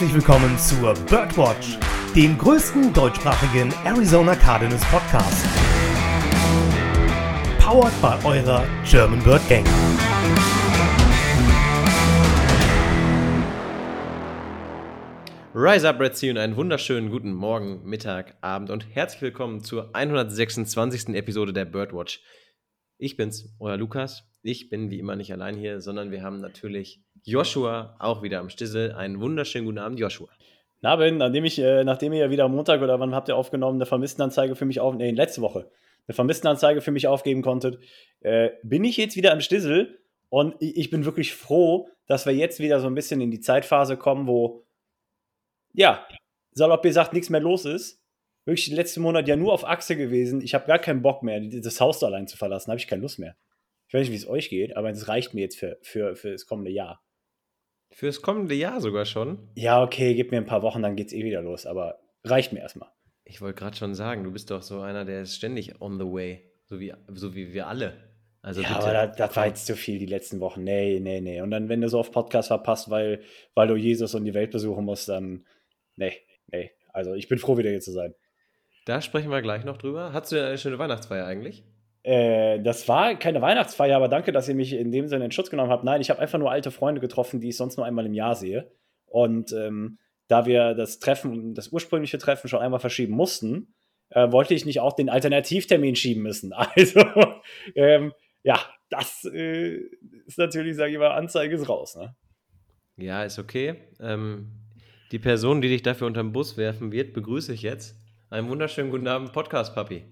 herzlich willkommen zur Birdwatch, dem größten deutschsprachigen Arizona Cardinals Podcast. Powered by eurer German Bird Gang. Rise up, Red Sea und einen wunderschönen guten Morgen, Mittag, Abend und herzlich willkommen zur 126. Episode der Birdwatch. Ich bin's, euer Lukas. Ich bin wie immer nicht allein hier, sondern wir haben natürlich Joshua auch wieder am Stissel. Einen wunderschönen guten Abend, Joshua. Na, Ben, nachdem, ich, äh, nachdem ihr ja wieder am Montag oder wann habt ihr aufgenommen, eine Vermisstenanzeige für mich auf, nee, letzte Woche, eine Vermisstenanzeige für mich aufgeben konntet, äh, bin ich jetzt wieder am Stissel und ich, ich bin wirklich froh, dass wir jetzt wieder so ein bisschen in die Zeitphase kommen, wo, ja, salopp gesagt, nichts mehr los ist. Wirklich den letzten Monat ja nur auf Achse gewesen. Ich habe gar keinen Bock mehr, das Haus allein zu verlassen. Habe ich keine Lust mehr. Ich weiß nicht, wie es euch geht, aber es reicht mir jetzt für, für, für das kommende Jahr. Fürs kommende Jahr sogar schon? Ja, okay, gib mir ein paar Wochen, dann geht's eh wieder los, aber reicht mir erstmal. Ich wollte gerade schon sagen, du bist doch so einer, der ist ständig on the way, so wie, so wie wir alle. Also ja, bitte. aber das, das war jetzt zu viel die letzten Wochen. Nee, nee, nee. Und dann, wenn du so auf Podcast verpasst, weil, weil du Jesus und die Welt besuchen musst, dann nee, nee. Also ich bin froh, wieder hier zu sein. Da sprechen wir gleich noch drüber. Hattest du denn eine schöne Weihnachtsfeier eigentlich? Äh, das war keine Weihnachtsfeier, aber danke, dass ihr mich in dem Sinne in Schutz genommen habt. Nein, ich habe einfach nur alte Freunde getroffen, die ich sonst nur einmal im Jahr sehe. Und ähm, da wir das Treffen, das ursprüngliche Treffen schon einmal verschieben mussten, äh, wollte ich nicht auch den Alternativtermin schieben müssen. Also, ähm, ja, das äh, ist natürlich, sage ich mal, Anzeige ist raus. Ne? Ja, ist okay. Ähm, die Person, die dich dafür unter den Bus werfen wird, begrüße ich jetzt. Einen wunderschönen guten Abend, Podcast-Papi.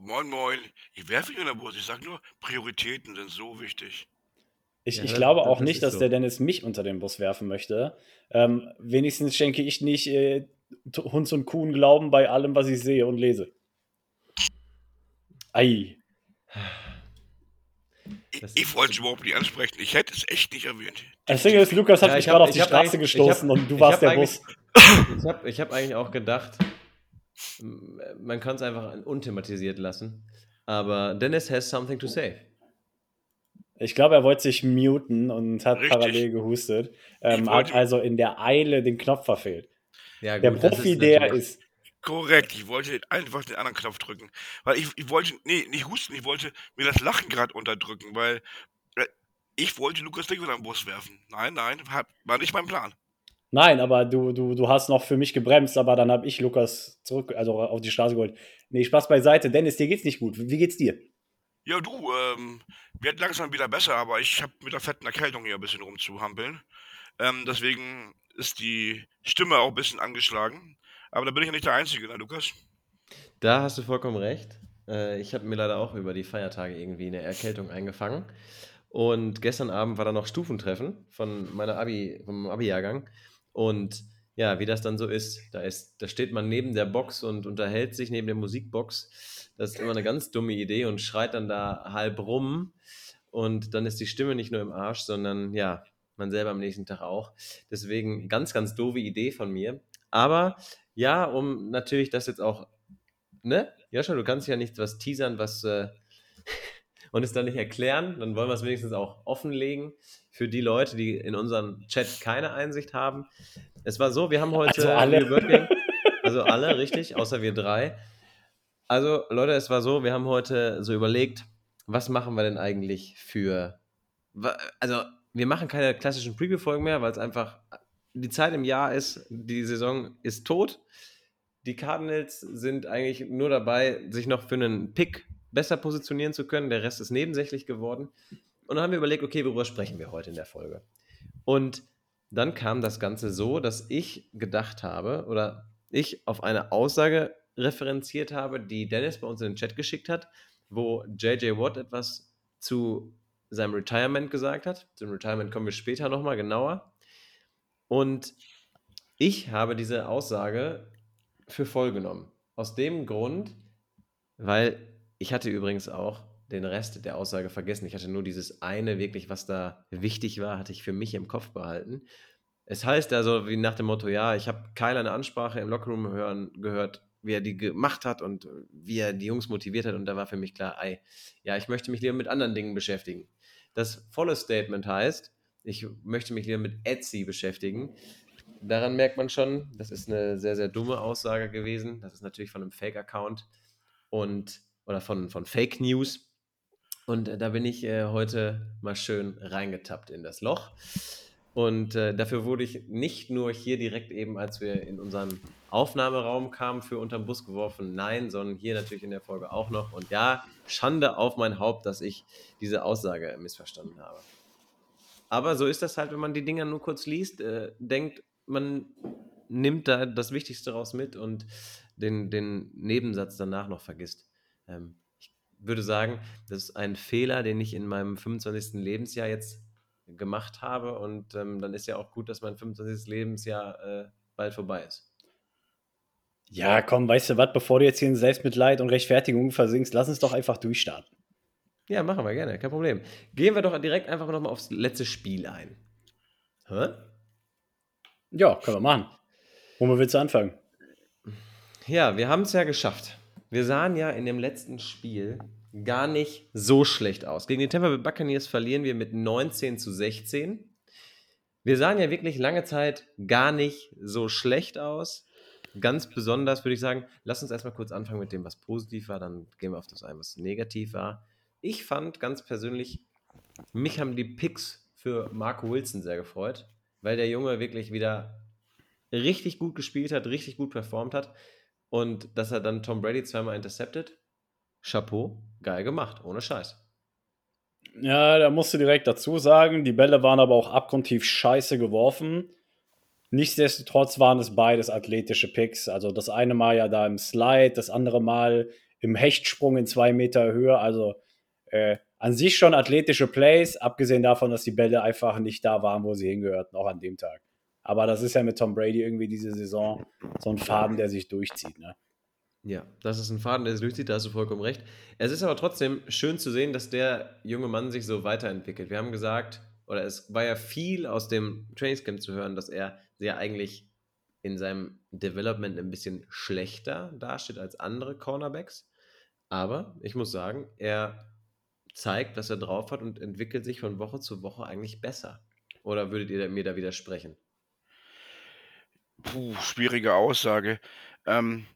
Moin, moin. Ich werfe nicht in der Bus. Ich sage nur, Prioritäten sind so wichtig. Ich, ja, ich glaube auch das nicht, dass so. der Dennis mich unter den Bus werfen möchte. Ähm, wenigstens schenke ich nicht äh, Hunds und Kuhn Glauben bei allem, was ich sehe und lese. Ei. Ich, ich wollte es überhaupt nicht ansprechen. Ich hätte es echt nicht erwähnt. Das Ding ist, Lukas hat ja, mich gerade auf die Straße gestoßen hab, und du warst der Bus. Ich habe hab eigentlich auch gedacht, man kann es einfach unthematisiert lassen. Aber Dennis has something to say. Ich glaube, er wollte sich muten und hat Richtig. parallel gehustet. Ähm, hat also in der Eile den Knopf verfehlt. Ja, gut, der Profi, ist der ist. Korrekt, ich wollte einfach den anderen Knopf drücken. Weil ich, ich wollte, nee, nicht husten, ich wollte mir das Lachen gerade unterdrücken, weil äh, ich wollte Lukas Dick wieder am Bus werfen. Nein, nein, war nicht mein Plan. Nein, aber du, du, du hast noch für mich gebremst, aber dann habe ich Lukas zurück, also auf die Straße geholt. Nee, Spaß beiseite. Dennis, dir geht's nicht gut. Wie geht's dir? Ja, du, ähm, wird langsam wieder besser, aber ich habe mit der fetten Erkältung hier ein bisschen rumzuhampeln. Ähm, deswegen ist die Stimme auch ein bisschen angeschlagen. Aber da bin ich ja nicht der Einzige, ne, Lukas? Da hast du vollkommen recht. Äh, ich habe mir leider auch über die Feiertage irgendwie eine Erkältung eingefangen. Und gestern Abend war da noch Stufentreffen von meiner Abi, vom Abi-Jahrgang. Und ja, wie das dann so ist, da ist, da steht man neben der Box und unterhält sich neben der Musikbox. Das ist immer eine ganz dumme Idee und schreit dann da halb rum. Und dann ist die Stimme nicht nur im Arsch, sondern ja, man selber am nächsten Tag auch. Deswegen ganz, ganz doofe Idee von mir. Aber ja, um natürlich das jetzt auch, ne? Joscha, du kannst ja nicht was teasern, was äh, und es dann nicht erklären, dann wollen wir es wenigstens auch offenlegen für die Leute, die in unserem Chat keine Einsicht haben. Es war so, wir haben heute also alle, Working, also alle, richtig, außer wir drei. Also Leute, es war so, wir haben heute so überlegt, was machen wir denn eigentlich für, also wir machen keine klassischen Preview-Folgen mehr, weil es einfach die Zeit im Jahr ist, die Saison ist tot. Die Cardinals sind eigentlich nur dabei, sich noch für einen Pick besser positionieren zu können. Der Rest ist nebensächlich geworden. Und dann haben wir überlegt, okay, worüber sprechen wir heute in der Folge? Und dann kam das Ganze so, dass ich gedacht habe oder ich auf eine Aussage referenziert habe, die Dennis bei uns in den Chat geschickt hat, wo JJ Watt etwas zu seinem Retirement gesagt hat. Zum Retirement kommen wir später nochmal genauer. Und ich habe diese Aussage für voll genommen. Aus dem Grund, weil ich hatte übrigens auch den Rest der Aussage vergessen. Ich hatte nur dieses eine wirklich, was da wichtig war, hatte ich für mich im Kopf behalten. Es heißt also wie nach dem Motto, ja, ich habe Kyle eine Ansprache im Lockerroom hören, gehört, wie er die gemacht hat und wie er die Jungs motiviert hat und da war für mich klar, ey, ja, ich möchte mich lieber mit anderen Dingen beschäftigen. Das volle Statement heißt, ich möchte mich lieber mit Etsy beschäftigen. daran merkt man schon, das ist eine sehr, sehr dumme Aussage gewesen. Das ist natürlich von einem Fake-Account und oder von, von Fake News. Und äh, da bin ich äh, heute mal schön reingetappt in das Loch. Und äh, dafür wurde ich nicht nur hier direkt eben, als wir in unseren Aufnahmeraum kamen, für unterm Bus geworfen, nein, sondern hier natürlich in der Folge auch noch. Und ja, Schande auf mein Haupt, dass ich diese Aussage missverstanden habe. Aber so ist das halt, wenn man die Dinger nur kurz liest, äh, denkt, man nimmt da das Wichtigste raus mit und den, den Nebensatz danach noch vergisst. Ähm, würde sagen, das ist ein Fehler, den ich in meinem 25. Lebensjahr jetzt gemacht habe und ähm, dann ist ja auch gut, dass mein 25. Lebensjahr äh, bald vorbei ist. Ja, komm, weißt du was, bevor du jetzt hier in Selbstmitleid und Rechtfertigung versinkst, lass uns doch einfach durchstarten. Ja, machen wir gerne, kein Problem. Gehen wir doch direkt einfach nochmal aufs letzte Spiel ein. Hä? Ja, können wir machen. Womit willst du anfangen? Ja, wir haben es ja geschafft. Wir sahen ja in dem letzten Spiel gar nicht so schlecht aus. Gegen die Tampa Bay Buccaneers verlieren wir mit 19 zu 16. Wir sahen ja wirklich lange Zeit gar nicht so schlecht aus. Ganz besonders würde ich sagen, lass uns erstmal kurz anfangen mit dem, was positiv war, dann gehen wir auf das ein, was negativ war. Ich fand ganz persönlich, mich haben die Picks für Marco Wilson sehr gefreut, weil der Junge wirklich wieder richtig gut gespielt hat, richtig gut performt hat und dass er dann Tom Brady zweimal interceptet. Chapeau, geil gemacht, ohne Scheiß. Ja, da musst du direkt dazu sagen, die Bälle waren aber auch abgrundtief scheiße geworfen. Nichtsdestotrotz waren es beides athletische Picks. Also das eine Mal ja da im Slide, das andere Mal im Hechtsprung in zwei Meter Höhe. Also äh, an sich schon athletische Plays, abgesehen davon, dass die Bälle einfach nicht da waren, wo sie hingehörten, auch an dem Tag. Aber das ist ja mit Tom Brady irgendwie diese Saison so ein Faden, der sich durchzieht. Ne? Ja, das ist ein Faden, der sich durchzieht, da hast du vollkommen recht. Es ist aber trotzdem schön zu sehen, dass der junge Mann sich so weiterentwickelt. Wir haben gesagt, oder es war ja viel aus dem Trainingscamp zu hören, dass er sehr eigentlich in seinem Development ein bisschen schlechter dasteht als andere Cornerbacks. Aber ich muss sagen, er zeigt, was er drauf hat und entwickelt sich von Woche zu Woche eigentlich besser. Oder würdet ihr mir da widersprechen? Puh, schwierige Aussage. Ähm,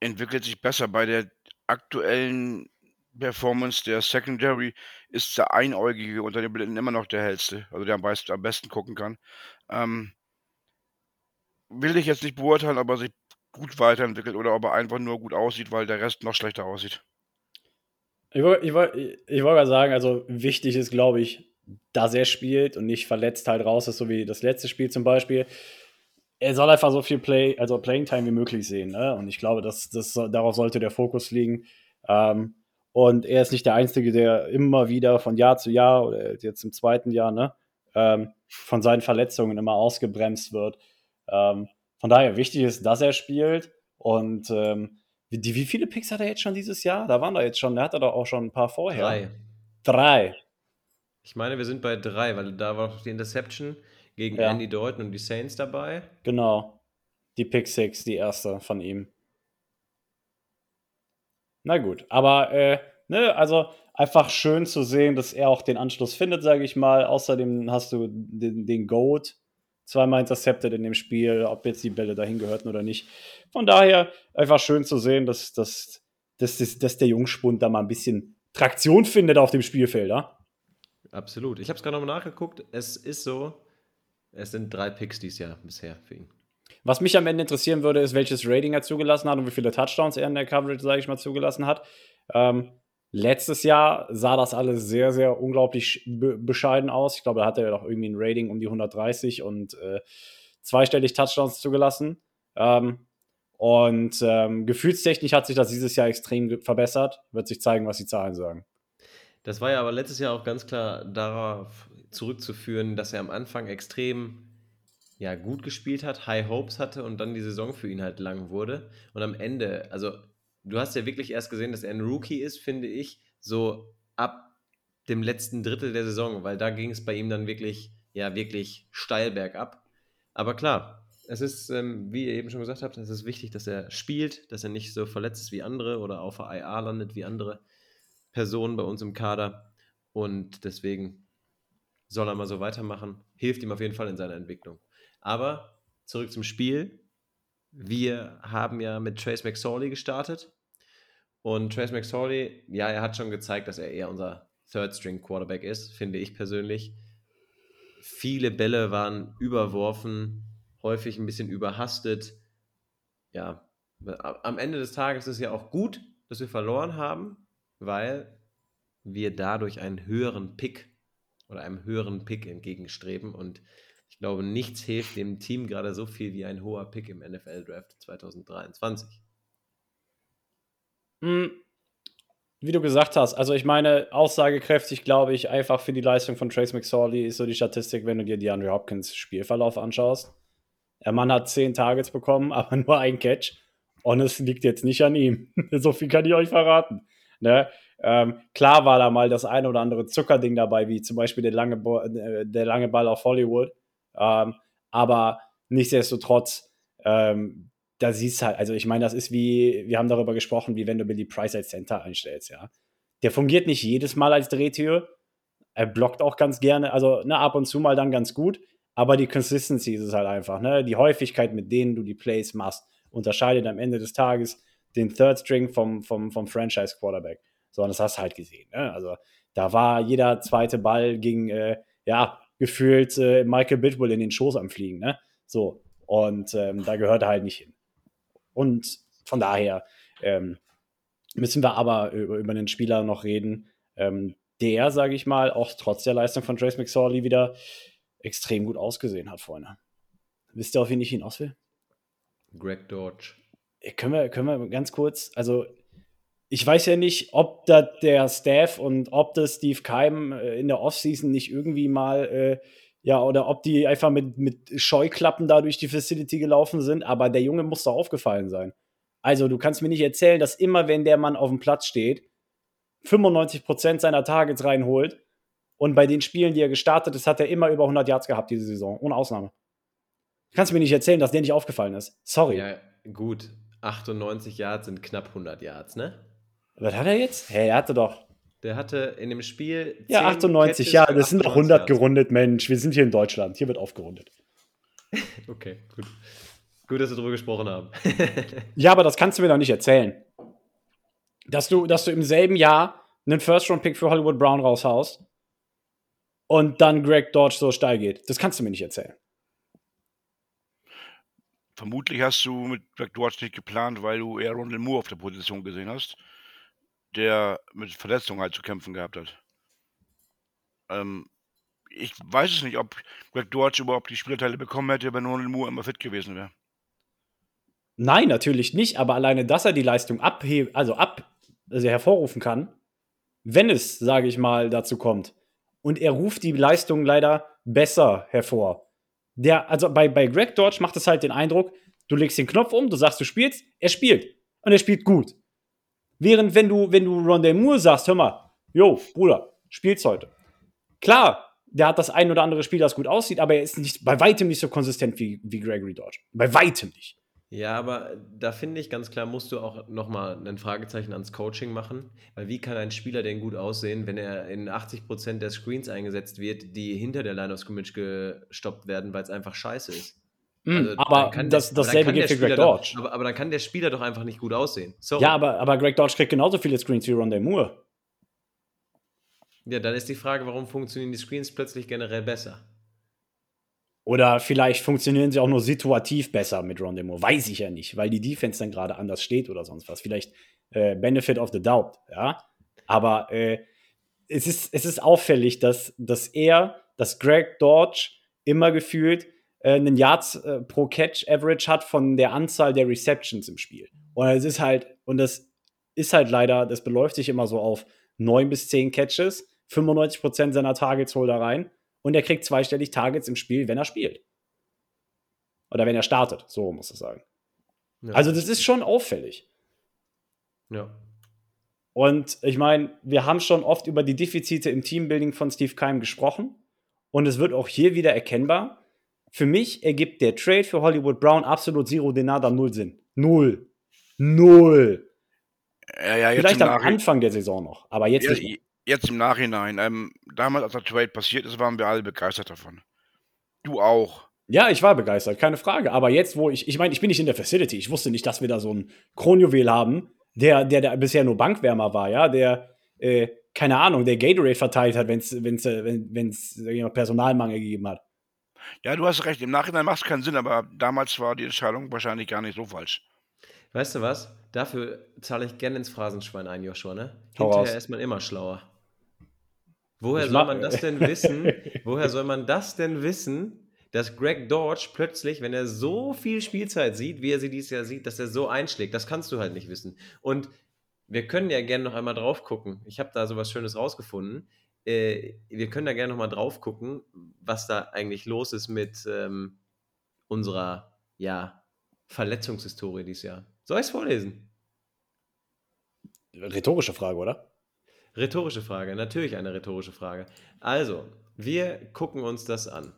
entwickelt sich besser. Bei der aktuellen Performance der Secondary ist der Einäugige unter den Blinden immer noch der hellste, also der am, besten, am besten gucken kann. Ähm, will ich jetzt nicht beurteilen, ob er sich gut weiterentwickelt oder ob er einfach nur gut aussieht, weil der Rest noch schlechter aussieht. Ich wollte ich ich wollt sagen, also wichtig ist, glaube ich, dass er spielt und nicht verletzt halt raus ist, so wie das letzte Spiel zum Beispiel. Er soll einfach so viel Play, also Playing Time wie möglich sehen. Ne? Und ich glaube, dass, dass darauf sollte der Fokus liegen. Ähm, und er ist nicht der Einzige, der immer wieder von Jahr zu Jahr oder jetzt im zweiten Jahr, ne, ähm, von seinen Verletzungen immer ausgebremst wird. Ähm, von daher wichtig ist, dass er spielt. Und ähm, wie, wie viele Picks hat er jetzt schon dieses Jahr? Da waren da jetzt schon, er hat er doch auch schon ein paar vorher. Drei. Drei. Ich meine, wir sind bei drei, weil da war auch die Interception gegen ja. Andy Dalton und die Saints dabei. Genau. Die Pick Six, die erste von ihm. Na gut, aber äh, ne, also einfach schön zu sehen, dass er auch den Anschluss findet, sage ich mal. Außerdem hast du den, den Goat zweimal intercepted in dem Spiel, ob jetzt die Bälle dahin gehörten oder nicht. Von daher einfach schön zu sehen, dass, dass, dass, dass der Jungspund da mal ein bisschen Traktion findet auf dem Spielfeld. Ja? Absolut. Ich habe es gerade nochmal nachgeguckt. Es ist so, es sind drei Picks dieses Jahr bisher für ihn. Was mich am Ende interessieren würde, ist, welches Rating er zugelassen hat und wie viele Touchdowns er in der Coverage, sage ich mal, zugelassen hat. Ähm, letztes Jahr sah das alles sehr, sehr unglaublich be bescheiden aus. Ich glaube, da hatte er doch irgendwie ein Rating um die 130 und äh, zweistellig Touchdowns zugelassen. Ähm, und ähm, gefühlstechnisch hat sich das dieses Jahr extrem verbessert. Wird sich zeigen, was die Zahlen sagen. Das war ja aber letztes Jahr auch ganz klar darauf zurückzuführen, dass er am Anfang extrem ja, gut gespielt hat, High Hopes hatte und dann die Saison für ihn halt lang wurde. Und am Ende, also du hast ja wirklich erst gesehen, dass er ein Rookie ist, finde ich, so ab dem letzten Drittel der Saison, weil da ging es bei ihm dann wirklich, ja, wirklich steil bergab. Aber klar, es ist, ähm, wie ihr eben schon gesagt habt, es ist wichtig, dass er spielt, dass er nicht so verletzt ist wie andere oder auf der IA landet wie andere Personen bei uns im Kader. Und deswegen soll er mal so weitermachen. Hilft ihm auf jeden Fall in seiner Entwicklung. Aber zurück zum Spiel. Wir haben ja mit Trace McSorley gestartet. Und Trace McSorley, ja, er hat schon gezeigt, dass er eher unser Third-String-Quarterback ist, finde ich persönlich. Viele Bälle waren überworfen, häufig ein bisschen überhastet. Ja, am Ende des Tages ist es ja auch gut, dass wir verloren haben, weil wir dadurch einen höheren Pick oder einem höheren Pick entgegenstreben. Und ich glaube, nichts hilft dem Team gerade so viel wie ein hoher Pick im NFL-Draft 2023. Hm, wie du gesagt hast, also ich meine, aussagekräftig glaube ich einfach für die Leistung von Trace McSorley ist so die Statistik, wenn du dir die Andre Hopkins Spielverlauf anschaust. Der Mann hat zehn Targets bekommen, aber nur ein Catch. Und es liegt jetzt nicht an ihm. so viel kann ich euch verraten. Ne? Ähm, klar war da mal das eine oder andere Zuckerding dabei, wie zum Beispiel der lange, Bo äh, der lange Ball auf Hollywood. Ähm, aber nichtsdestotrotz, ähm, da siehst halt, also ich meine, das ist wie, wir haben darüber gesprochen, wie wenn du Billy Price als Center einstellst, ja. Der fungiert nicht jedes Mal als Drehtür. Er blockt auch ganz gerne, also ne, ab und zu mal dann ganz gut, aber die Consistency ist es halt einfach, ne? Die Häufigkeit, mit denen du die Plays machst, unterscheidet am Ende des Tages den Third String vom, vom, vom Franchise Quarterback. So, und das hast du halt gesehen. Ne? Also da war jeder zweite Ball ging, äh, ja, gefühlt äh, Michael Bidwell in den Schoß am Fliegen. Ne? So, und ähm, da gehört er halt nicht hin. Und von daher ähm, müssen wir aber über, über einen Spieler noch reden, ähm, der, sage ich mal, auch trotz der Leistung von Trace McSorley wieder extrem gut ausgesehen hat, Freunde. Wisst ihr, auf wen ich hinaus will? Greg Dodge. Können wir, können wir ganz kurz, also ich weiß ja nicht, ob da der Staff und ob das Steve Keim äh, in der Offseason nicht irgendwie mal, äh, ja, oder ob die einfach mit, mit Scheuklappen da durch die Facility gelaufen sind, aber der Junge muss da aufgefallen sein. Also, du kannst mir nicht erzählen, dass immer, wenn der Mann auf dem Platz steht, 95% seiner Targets reinholt und bei den Spielen, die er gestartet ist, hat er immer über 100 Yards gehabt diese Saison, ohne Ausnahme. Kannst du mir nicht erzählen, dass der nicht aufgefallen ist. Sorry. Ja, gut. 98 Yards sind knapp 100 Yards, ne? Was hat er jetzt? Hey, er hatte doch. Der hatte in dem Spiel. Ja, 98, ja, das sind doch 100 Yards. gerundet, Mensch. Wir sind hier in Deutschland. Hier wird aufgerundet. okay, gut. Gut, dass wir darüber gesprochen haben. ja, aber das kannst du mir doch nicht erzählen. Dass du, dass du im selben Jahr einen First-Round-Pick für Hollywood Brown raushaust und dann Greg Dodge so steil geht. Das kannst du mir nicht erzählen. Vermutlich hast du mit Greg Dodge nicht geplant, weil du eher Rondell Moore auf der Position gesehen hast der mit Verletzungen halt zu kämpfen gehabt hat. Ähm, ich weiß es nicht, ob Greg Dodge überhaupt die Spielteile bekommen hätte, wenn Ronald Moore immer fit gewesen wäre. Nein, natürlich nicht, aber alleine, dass er die Leistung abheben, also ab, also hervorrufen kann, wenn es, sage ich mal, dazu kommt. Und er ruft die Leistung leider besser hervor. Der, also bei, bei Greg Dodge macht es halt den Eindruck, du legst den Knopf um, du sagst, du spielst, er spielt. Und er spielt gut. Während wenn du, wenn du Rondell Moore sagst, hör mal, jo, Bruder, spielst heute. Klar, der hat das ein oder andere Spiel, das gut aussieht, aber er ist nicht, bei weitem nicht so konsistent wie, wie Gregory Dodge. Bei weitem nicht. Ja, aber da finde ich ganz klar, musst du auch nochmal ein Fragezeichen ans Coaching machen. Weil wie kann ein Spieler denn gut aussehen, wenn er in 80% der Screens eingesetzt wird, die hinter der Line of Scrimmage gestoppt werden, weil es einfach scheiße ist? Mhm, also, aber das, der, dasselbe gilt für Greg Dodge. Doch, aber, aber, dann kann der Spieler doch einfach nicht gut aussehen. Sorry. Ja, aber, aber Greg Dodge kriegt genauso viele Screens wie Rondé Moore. Ja, dann ist die Frage, warum funktionieren die Screens plötzlich generell besser? Oder vielleicht funktionieren sie auch nur situativ besser mit Rondé Moore. Weiß ich ja nicht, weil die Defense dann gerade anders steht oder sonst was. Vielleicht äh, Benefit of the Doubt, ja. Aber äh, es, ist, es ist auffällig, dass, dass er, dass Greg Dodge immer gefühlt äh, einen Yards äh, pro Catch Average hat von der Anzahl der Receptions im Spiel. Und es ist halt, und das ist halt leider, das beläuft sich immer so auf neun bis zehn Catches, 95% seiner Targets holt er rein und er kriegt zweistellig Targets im Spiel, wenn er spielt. Oder wenn er startet, so muss ich sagen. Ja. Also das ist schon auffällig. Ja. Und ich meine, wir haben schon oft über die Defizite im Teambuilding von Steve Keim gesprochen. Und es wird auch hier wieder erkennbar, für mich ergibt der Trade für Hollywood Brown absolut Zero Denada null Sinn. Null. Null. Ja, ja, Vielleicht am Anfang der Saison noch, aber jetzt ja, nicht. Jetzt im Nachhinein. Ähm, damals, als der Trade passiert ist, waren wir alle begeistert davon. Du auch. Ja, ich war begeistert, keine Frage. Aber jetzt, wo ich, ich meine, ich bin nicht in der Facility. Ich wusste nicht, dass wir da so einen Kronjuwel haben, der, der, der bisher nur Bankwärmer war, ja, der, äh, keine Ahnung, der Gatorade verteilt hat, wenn's, wenn's, äh, wenn es Personalmangel gegeben hat. Ja, du hast recht. Im Nachhinein macht es keinen Sinn, aber damals war die Entscheidung wahrscheinlich gar nicht so falsch. Weißt du was? Dafür zahle ich gerne ins Phrasenschwein ein, Joshua, ne? Hau Hinterher ist man immer schlauer. Woher Ich soll man das denn wissen? Woher soll man das denn wissen, dass Greg Dodge plötzlich, wenn er so viel Spielzeit sieht, wie er sie dieses Jahr sieht, dass er so einschlägt? Das kannst du halt nicht wissen. Und wir können ja gerne noch einmal drauf gucken. Ich habe da so was Schönes rausgefunden. Äh, wir können da gerne noch mal drauf gucken, was da eigentlich los ist mit ähm, unserer ja, Verletzungshistorie dieses Jahr. Soll ich es vorlesen? Rhetorische Frage, oder? Rhetorische Frage, natürlich eine rhetorische Frage. Also, wir gucken uns das an.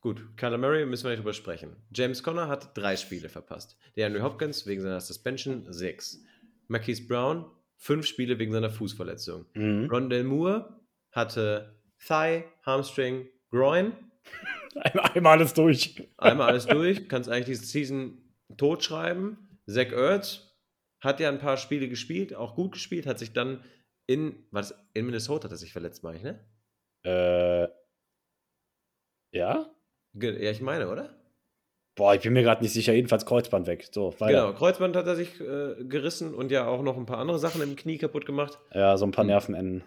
Gut, Kyler Murray müssen wir nicht drüber sprechen. James Conner hat drei Spiele verpasst. Der Henry Hopkins wegen seiner Suspension sechs. Marquise Brown fünf Spiele wegen seiner Fußverletzung. Mhm. Rondell Moore hatte Thigh, Hamstring, Groin. Einmal, einmal alles durch. Einmal alles durch, kannst eigentlich diese Season totschreiben. Zach Ertz hat ja ein paar Spiele gespielt, auch gut gespielt, hat sich dann in, was, in Minnesota hat er sich verletzt, meine ich, ne? Äh, ja? Ja, ich meine, oder? Boah, ich bin mir gerade nicht sicher. Jedenfalls Kreuzband weg. So, weiter. Genau, Kreuzband hat er sich äh, gerissen und ja auch noch ein paar andere Sachen im Knie kaputt gemacht. Ja, so ein paar Hm. Nervenenden.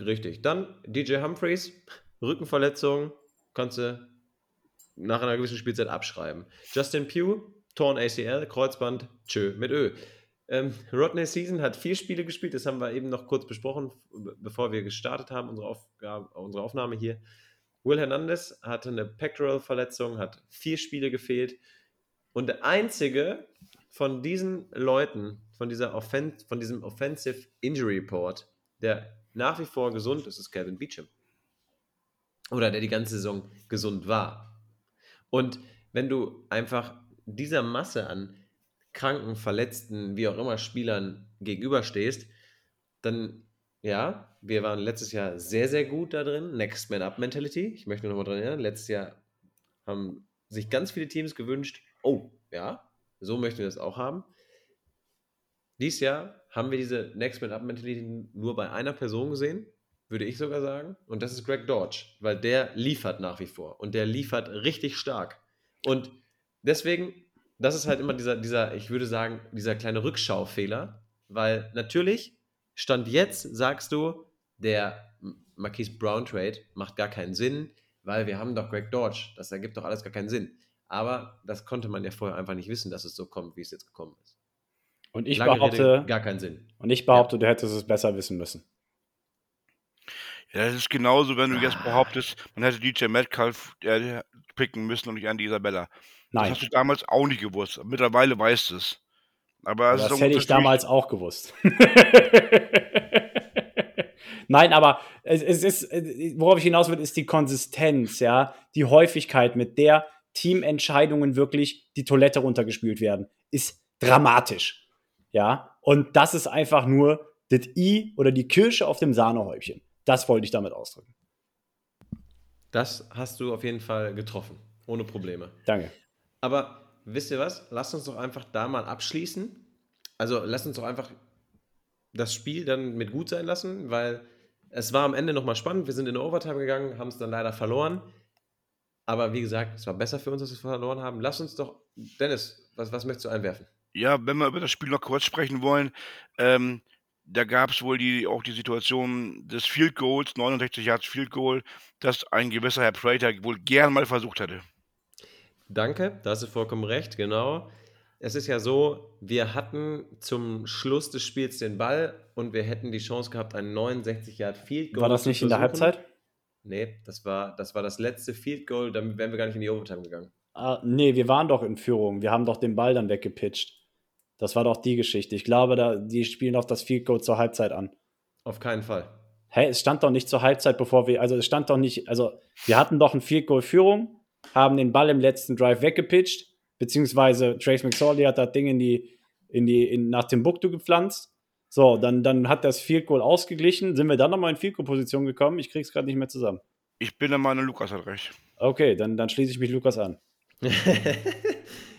Richtig. Dann DJ Humphreys, Rückenverletzung, kannst du nach einer gewissen Spielzeit abschreiben. Justin Pugh, Torn ACL, Kreuzband, tschö, mit Ö. Ähm, Rodney Season hat vier Spiele gespielt, das haben wir eben noch kurz besprochen, be- bevor wir gestartet haben, unsere, Aufgabe, unsere Aufnahme hier. Will Hernandez hatte eine Pectoral-Verletzung, hat vier Spiele gefehlt. Und der einzige von diesen Leuten, von, dieser Offen von diesem Offensive Injury Report, der nach wie vor gesund ist, ist Kevin Beecham. Oder der die ganze Saison gesund war. Und wenn du einfach dieser Masse an kranken, verletzten, wie auch immer Spielern gegenüberstehst, dann ja, wir waren letztes Jahr sehr, sehr gut da drin. Next Man Up Mentality. Ich möchte nur noch mal dran erinnern. Letztes Jahr haben sich ganz viele Teams gewünscht, oh, ja, so möchten wir das auch haben. Dieses Jahr haben wir diese Next Man Up Mentality nur bei einer Person gesehen, würde ich sogar sagen. Und das ist Greg Dodge, weil der liefert nach wie vor. Und der liefert richtig stark. Und deswegen, das ist halt immer dieser, dieser, ich würde sagen, dieser kleine Rückschaufehler, weil natürlich, Stand jetzt sagst du, der Marquise Brown Trade macht gar keinen Sinn, weil wir haben doch Greg Dodge. Das ergibt doch alles gar keinen Sinn. Aber das konnte man ja vorher einfach nicht wissen, dass es so kommt, wie es jetzt gekommen ist. Und ich Lange behaupte, Rede, gar keinen Sinn. und ich behaupte, du hättest es besser wissen müssen. Ja, das ist genauso, wenn du jetzt Ah. behauptest, man hätte DJ Metcalf äh, picken müssen und nicht Andy Isabella. Das Nein, hast du damals auch nicht gewusst. Mittlerweile weißt du es. Aber das hätte ich damals auch gewusst. Nein, aber es, es ist, äh, worauf ich hinaus will, ist die Konsistenz, ja, die Häufigkeit, mit der Teamentscheidungen wirklich die Toilette runtergespült werden, ist dramatisch, ja. Und das ist einfach nur das I oder die Kirsche auf dem Sahnehäubchen. Das wollte ich damit ausdrücken. Das hast du auf jeden Fall getroffen. Ohne Probleme. Danke. Aber wisst ihr was? Lasst uns doch einfach da mal abschließen. Also lasst uns doch einfach das Spiel dann mit gut sein lassen, weil es war am Ende nochmal spannend. Wir sind in eine Overtime gegangen, haben es dann leider verloren. Aber wie gesagt, es war besser für uns, dass wir es verloren haben. Lass uns doch, Dennis, was, was möchtest du einwerfen? Ja, wenn wir über das Spiel noch kurz sprechen wollen, ähm, da gab es wohl die, auch die Situation des Field Goals, 69 Yards Field Goal, das ein gewisser Herr Prater wohl gern mal versucht hätte. Danke, da hast du vollkommen recht, genau. Es ist ja so, wir hatten zum Schluss des Spiels den Ball und wir hätten die Chance gehabt, einen 69 Yard Field Goal War das zu nicht in der. Halbzeit? Nee, das war, das war das letzte Field Goal, damit wären wir gar nicht in die Overtime gegangen. Ah, nee, wir waren doch in Führung. Wir haben doch den Ball dann weggepitcht. Das war doch die Geschichte. Ich glaube, da, die spielen doch das Field Goal zur Halbzeit an. Auf keinen Fall. Hä, es stand doch nicht zur Halbzeit, bevor wir, also es stand doch nicht, also wir hatten doch ein Field Goal Führung, haben den Ball im letzten Drive weggepitcht, beziehungsweise Trace McSorley hat das Ding in die, in die, in, nach Timbuktu gepflanzt. So, dann, dann hat das Field Goal ausgeglichen. Sind wir dann nochmal in Field Goal Position gekommen? Ich krieg's gerade nicht mehr zusammen. Ich bin der Meinung, Lukas hat recht. Okay, dann, dann schließe ich mich Lukas an.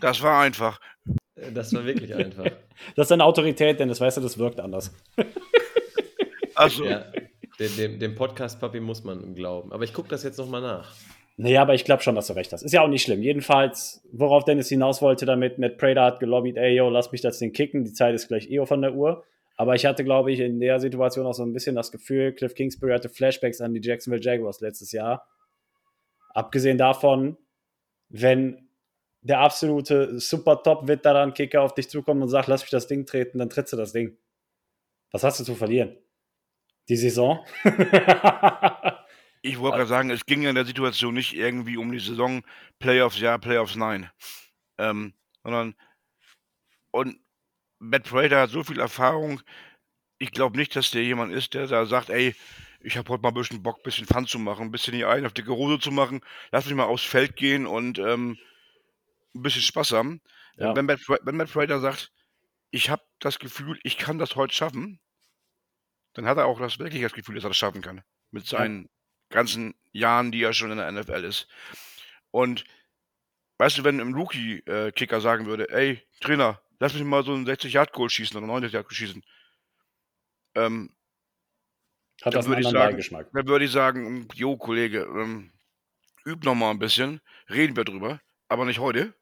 Das war einfach. Das war wirklich einfach. Das ist eine Autorität, denn das weißt du, das wirkt anders. Also, Ja, dem, dem, Podcast-Papi muss man glauben. Aber ich gucke das jetzt nochmal nach. Naja, aber ich glaube schon, dass du recht hast. Ist ja auch nicht schlimm. Jedenfalls, worauf Dennis hinaus wollte damit, Matt Prater hat gelobbyt, ey, yo, lass mich das Ding kicken, die Zeit ist gleich eh von der Uhr. Aber ich hatte, glaube ich, in der Situation auch so ein bisschen das Gefühl, Cliff Kingsbury hatte Flashbacks an die Jacksonville Jaguars letztes Jahr. Abgesehen davon, wenn der absolute super top Veteran-Kicker auf dich zukommt und sagt, lass mich das Ding treten, dann trittst du das Ding. Was hast du zu verlieren? Die Saison? ich wollte gerade sagen, es ging in der Situation nicht irgendwie um die Saison Playoffs ja, Playoffs nein. Ähm, sondern und Matt Prater hat so viel Erfahrung. Ich glaube nicht, dass der jemand ist, der da sagt, ey, ich habe heute mal ein bisschen Bock, ein bisschen Fun zu machen, ein bisschen die ein auf dicke Hose zu machen. Lass mich mal aufs Feld gehen und ähm, ein bisschen Spaß haben. Ja. Wenn, Matt, wenn Matt Prater sagt, ich habe das Gefühl, ich kann das heute schaffen, dann hat er auch das wirklich das Gefühl, dass er das schaffen kann. Mit seinen ganzen Jahren, die er schon in der NFL ist. Und weißt du, wenn ein Rookie-Kicker sagen würde, ey, Trainer, lass mich mal so einen 60-Yard-Goal schießen oder 90-Yard-Goal schießen, ähm, Hat Dann das einen würde ich anderen sagen- Beigeschmack. dann würde ich sagen, jo, Kollege, ähm, üb noch mal ein bisschen, reden wir drüber, aber nicht heute.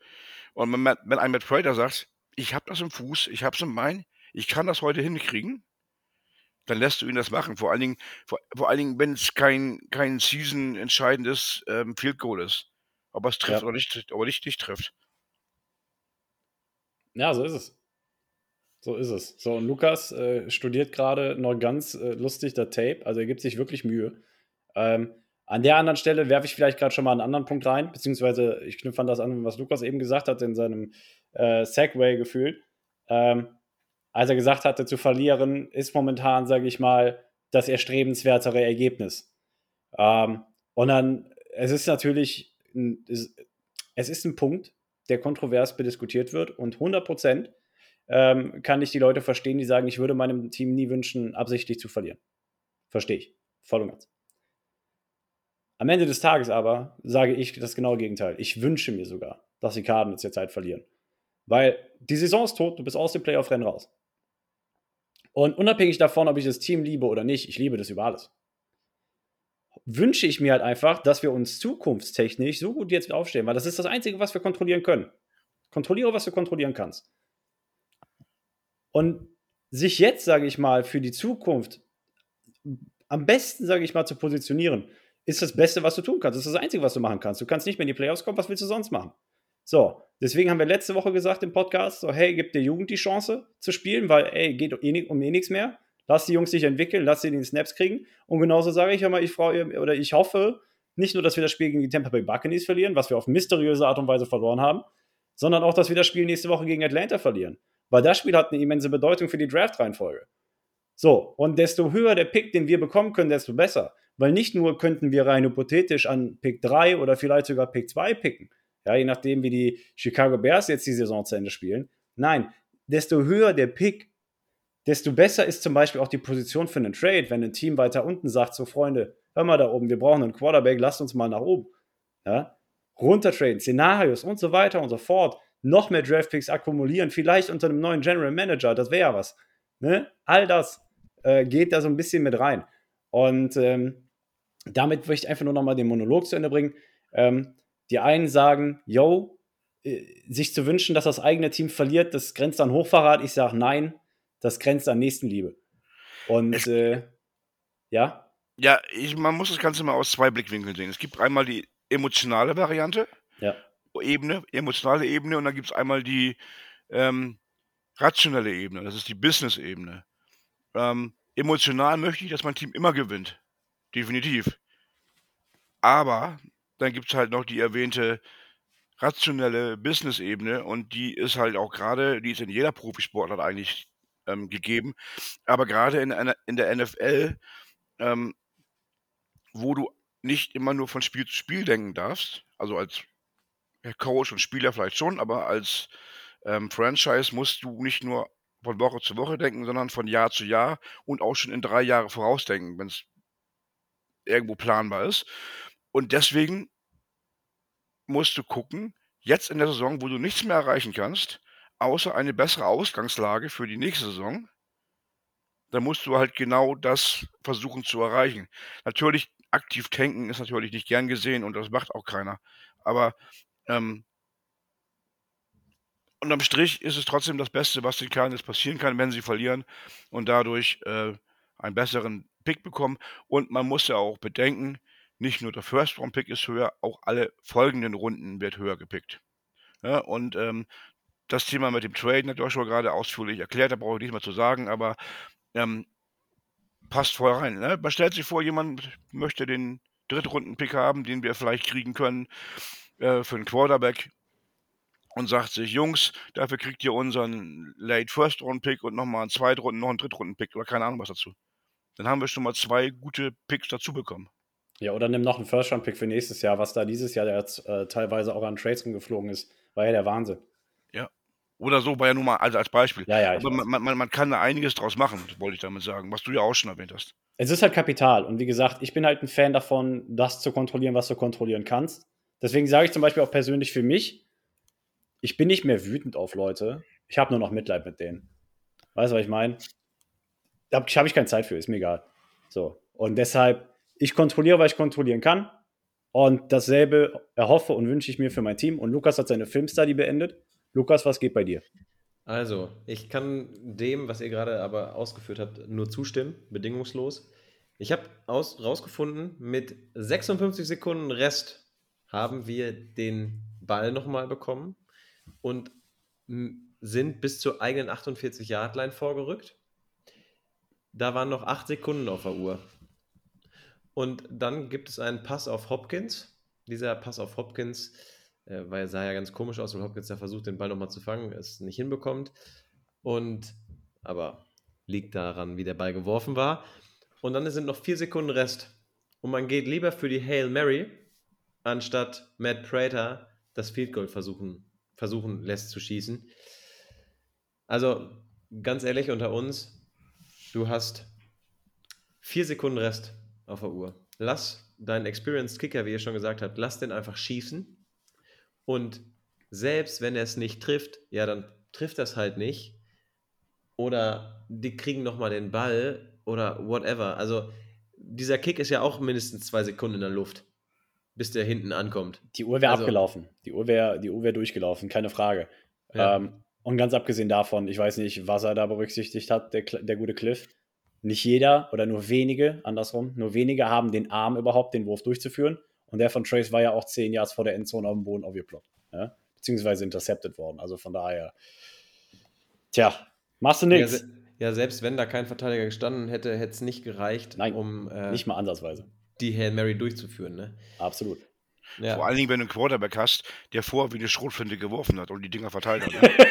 Und wenn, wenn ein Matt Prater sagt, ich habe das im Fuß, ich habe es im Bein, ich kann das heute hinkriegen, dann lässt du ihn das machen. Vor allen Dingen, vor, vor allen Dingen, wenn es kein, kein Season-entscheidendes ähm, Field Goal ist. Ob er es trifft Ja. oder nicht, ob er nicht, nicht trifft. Ja, so ist es. So ist es. So, und Lukas äh, studiert gerade noch ganz äh, lustig das Tape. Also er gibt sich wirklich Mühe. Ähm, an der anderen Stelle werfe ich vielleicht gerade schon mal einen anderen Punkt rein, beziehungsweise ich knüpfe an das an, was Lukas eben gesagt hat in seinem äh, Segway gefühlt. Ähm, als er gesagt hatte, zu verlieren ist momentan, sage ich mal, das erstrebenswertere Ergebnis. Ähm, und dann, es ist natürlich, ein, es, es ist ein Punkt, der kontrovers bediskutiert wird und 100 Prozent ähm, kann ich die Leute verstehen, die sagen, ich würde meinem Team nie wünschen, absichtlich zu verlieren. Verstehe ich. Voll und ganz. Am Ende des Tages aber sage ich das genaue Gegenteil. Ich wünsche mir sogar, dass die Cardinals jetzt Zeit verlieren. Weil die Saison ist tot, du bist aus dem Playoff-Rennen raus. Und unabhängig davon, ob ich das Team liebe oder nicht, ich liebe das über alles, wünsche ich mir halt einfach, dass wir uns zukunftstechnisch so gut jetzt aufstellen, weil das ist das Einzige, was wir kontrollieren können. Kontrolliere, was du kontrollieren kannst. Und sich jetzt, sage ich mal, für die Zukunft am besten, sage ich mal, zu positionieren, ist das Beste, was du tun kannst. Das ist das Einzige, was du machen kannst. Du kannst nicht mehr in die Playoffs kommen, was willst du sonst machen? So, deswegen haben wir letzte Woche gesagt im Podcast, so, hey, gib der Jugend die Chance zu spielen, weil, ey, geht eh, um eh nichts mehr. Lass die Jungs sich entwickeln, lass sie den Snaps kriegen. Und genauso sage ich immer, ich freue, oder ich hoffe nicht nur, dass wir das Spiel gegen die Tampa Bay Buccaneers verlieren, was wir auf mysteriöse Art und Weise verloren haben, sondern auch, dass wir das Spiel nächste Woche gegen Atlanta verlieren. Weil das Spiel hat eine immense Bedeutung für die Draft-Reihenfolge. So, und desto höher der Pick, den wir bekommen können, desto besser. Weil nicht nur könnten wir rein hypothetisch an Pick 3 oder vielleicht sogar Pick 2 picken, ja, je nachdem, wie die Chicago Bears jetzt die Saison zu Ende spielen. Nein, desto höher der Pick, desto besser ist zum Beispiel auch die Position für einen Trade, wenn ein Team weiter unten sagt, so Freunde, hör mal da oben, wir brauchen einen Quarterback, lasst uns mal nach oben. Ja? Runtertraden, Szenarios und so weiter und so fort. Noch mehr Draftpicks akkumulieren, vielleicht unter einem neuen General Manager, das wäre ja was. Ne? All das äh, geht da so ein bisschen mit rein. Und ähm, damit möchte ich einfach nur noch mal den Monolog zu Ende bringen. Ähm, die einen sagen, yo, äh, sich zu wünschen, dass das eigene Team verliert, das grenzt an Hochverrat. Ich sage, nein, das grenzt an Nächstenliebe. Und Es- äh, ja, Ja, ich, man muss das Ganze mal aus zwei Blickwinkeln sehen. Es gibt einmal die emotionale Variante, ja, Ebene, emotionale Ebene, und dann gibt es einmal die ähm, rationelle Ebene, das ist die Business-Ebene. Ähm, emotional möchte ich, dass mein Team immer gewinnt. Definitiv. Aber dann gibt es halt noch die erwähnte rationelle Business-Ebene und die ist halt auch gerade, die ist in jeder Profisportart eigentlich ähm, gegeben, aber gerade in, in der NFL, ähm, wo du nicht immer nur von Spiel zu Spiel denken darfst, also als Coach und Spieler vielleicht schon, aber als ähm, Franchise musst du nicht nur von Woche zu Woche denken, sondern von Jahr zu Jahr und auch schon in drei Jahre vorausdenken, wenn es irgendwo planbar ist. Und deswegen musst du gucken, jetzt in der Saison, wo du nichts mehr erreichen kannst, außer eine bessere Ausgangslage für die nächste Saison, dann musst du halt genau das versuchen zu erreichen. Natürlich, aktiv tanken ist natürlich nicht gern gesehen und das macht auch keiner. Aber ähm, unterm Strich ist es trotzdem das Beste, was den Cardinals passieren kann, wenn sie verlieren und dadurch äh, einen besseren Pick bekommen. Und man muss ja auch bedenken, nicht nur der First-Round-Pick ist höher, auch alle folgenden Runden wird höher gepickt. Ja, und ähm, das Thema mit dem Trade hat Joshua gerade ausführlich erklärt, da brauche ich nicht mehr zu sagen, aber ähm, passt voll rein. Ne? Man stellt sich vor, jemand möchte den Drittrunden-Pick haben, den wir vielleicht kriegen können äh, für einen Quarterback und sagt sich, Jungs, dafür kriegt ihr unseren Late First Round Pick und nochmal einen Zweitrunden, noch einen Drittrunden Pick oder keine Ahnung was dazu. Dann haben wir schon mal zwei gute Picks dazu bekommen. Ja, oder nimm noch einen First Round Pick für nächstes Jahr, was da dieses Jahr jetzt äh, teilweise auch an Trades rumgeflogen ist, war ja der Wahnsinn. Ja. Oder so war ja nur mal also als Beispiel. Ja, ja. Aber man, man, man, kann da einiges draus machen, wollte ich damit sagen, was du ja auch schon erwähnt hast. Es ist halt Kapital. Und wie gesagt, ich bin halt ein Fan davon, das zu kontrollieren, was du kontrollieren kannst. Deswegen sage ich zum Beispiel auch persönlich für mich, ich bin nicht mehr wütend auf Leute. Ich habe nur noch Mitleid mit denen. Weißt du, was ich meine? Habe hab ich keine Zeit für, ist mir egal. So. Und deshalb, ich kontrolliere, was ich kontrollieren kann. Und dasselbe erhoffe und wünsche ich mir für mein Team. Und Lukas hat seine Filmstudy beendet. Lukas, was geht bei dir? Also, ich kann dem, was ihr gerade aber ausgeführt habt, nur zustimmen, bedingungslos. Ich habe rausgefunden, mit 56 Sekunden Rest haben wir den Ball nochmal bekommen und sind bis zur eigenen 48-Yard-Line vorgerückt. Da waren noch 8 Sekunden auf der Uhr. Und dann gibt es einen Pass auf Hopkins. Dieser Pass auf Hopkins, äh, weil er sah ja ganz komisch aus, weil Hopkins da versucht, den Ball nochmal zu fangen, es nicht hinbekommt. Und aber liegt daran, wie der Ball geworfen war. Und dann sind noch 4 Sekunden Rest. Und man geht lieber für die Hail Mary, anstatt Matt Prater das Field Goal versuchen versuchen lässt zu schießen. Also ganz ehrlich unter uns, du hast vier Sekunden Rest auf der Uhr. Lass deinen Experienced Kicker, wie ihr schon gesagt habt, lass den einfach schießen. Und selbst wenn er es nicht trifft, ja, dann trifft das halt nicht. Oder die kriegen nochmal den Ball oder whatever. Also dieser Kick ist ja auch mindestens zwei Sekunden in der Luft bis der hinten ankommt. Die Uhr wäre also, abgelaufen. Die Uhr wäre wär durchgelaufen, keine Frage. Ja. Ähm, und ganz abgesehen davon, ich weiß nicht, was er da berücksichtigt hat, der, der gute Cliff. Nicht jeder oder nur wenige, andersrum, nur wenige haben den Arm überhaupt, den Wurf durchzuführen. Und der von Trace war ja auch zehn Yards vor der Endzone auf dem Boden aufgeploppt. Ja? Beziehungsweise intercepted worden. Also von daher, tja, machst du nichts. Ja, se ja, selbst wenn da kein Verteidiger gestanden hätte, hätte es nicht gereicht, Nein, um. Äh, nicht mal ansatzweise die Hail Mary durchzuführen. Ne? Absolut. Ja. Vor allen Dingen, wenn du einen Quarterback hast, der vorher wie eine Schrotflinte geworfen hat und die Dinger verteilt hat. Ne?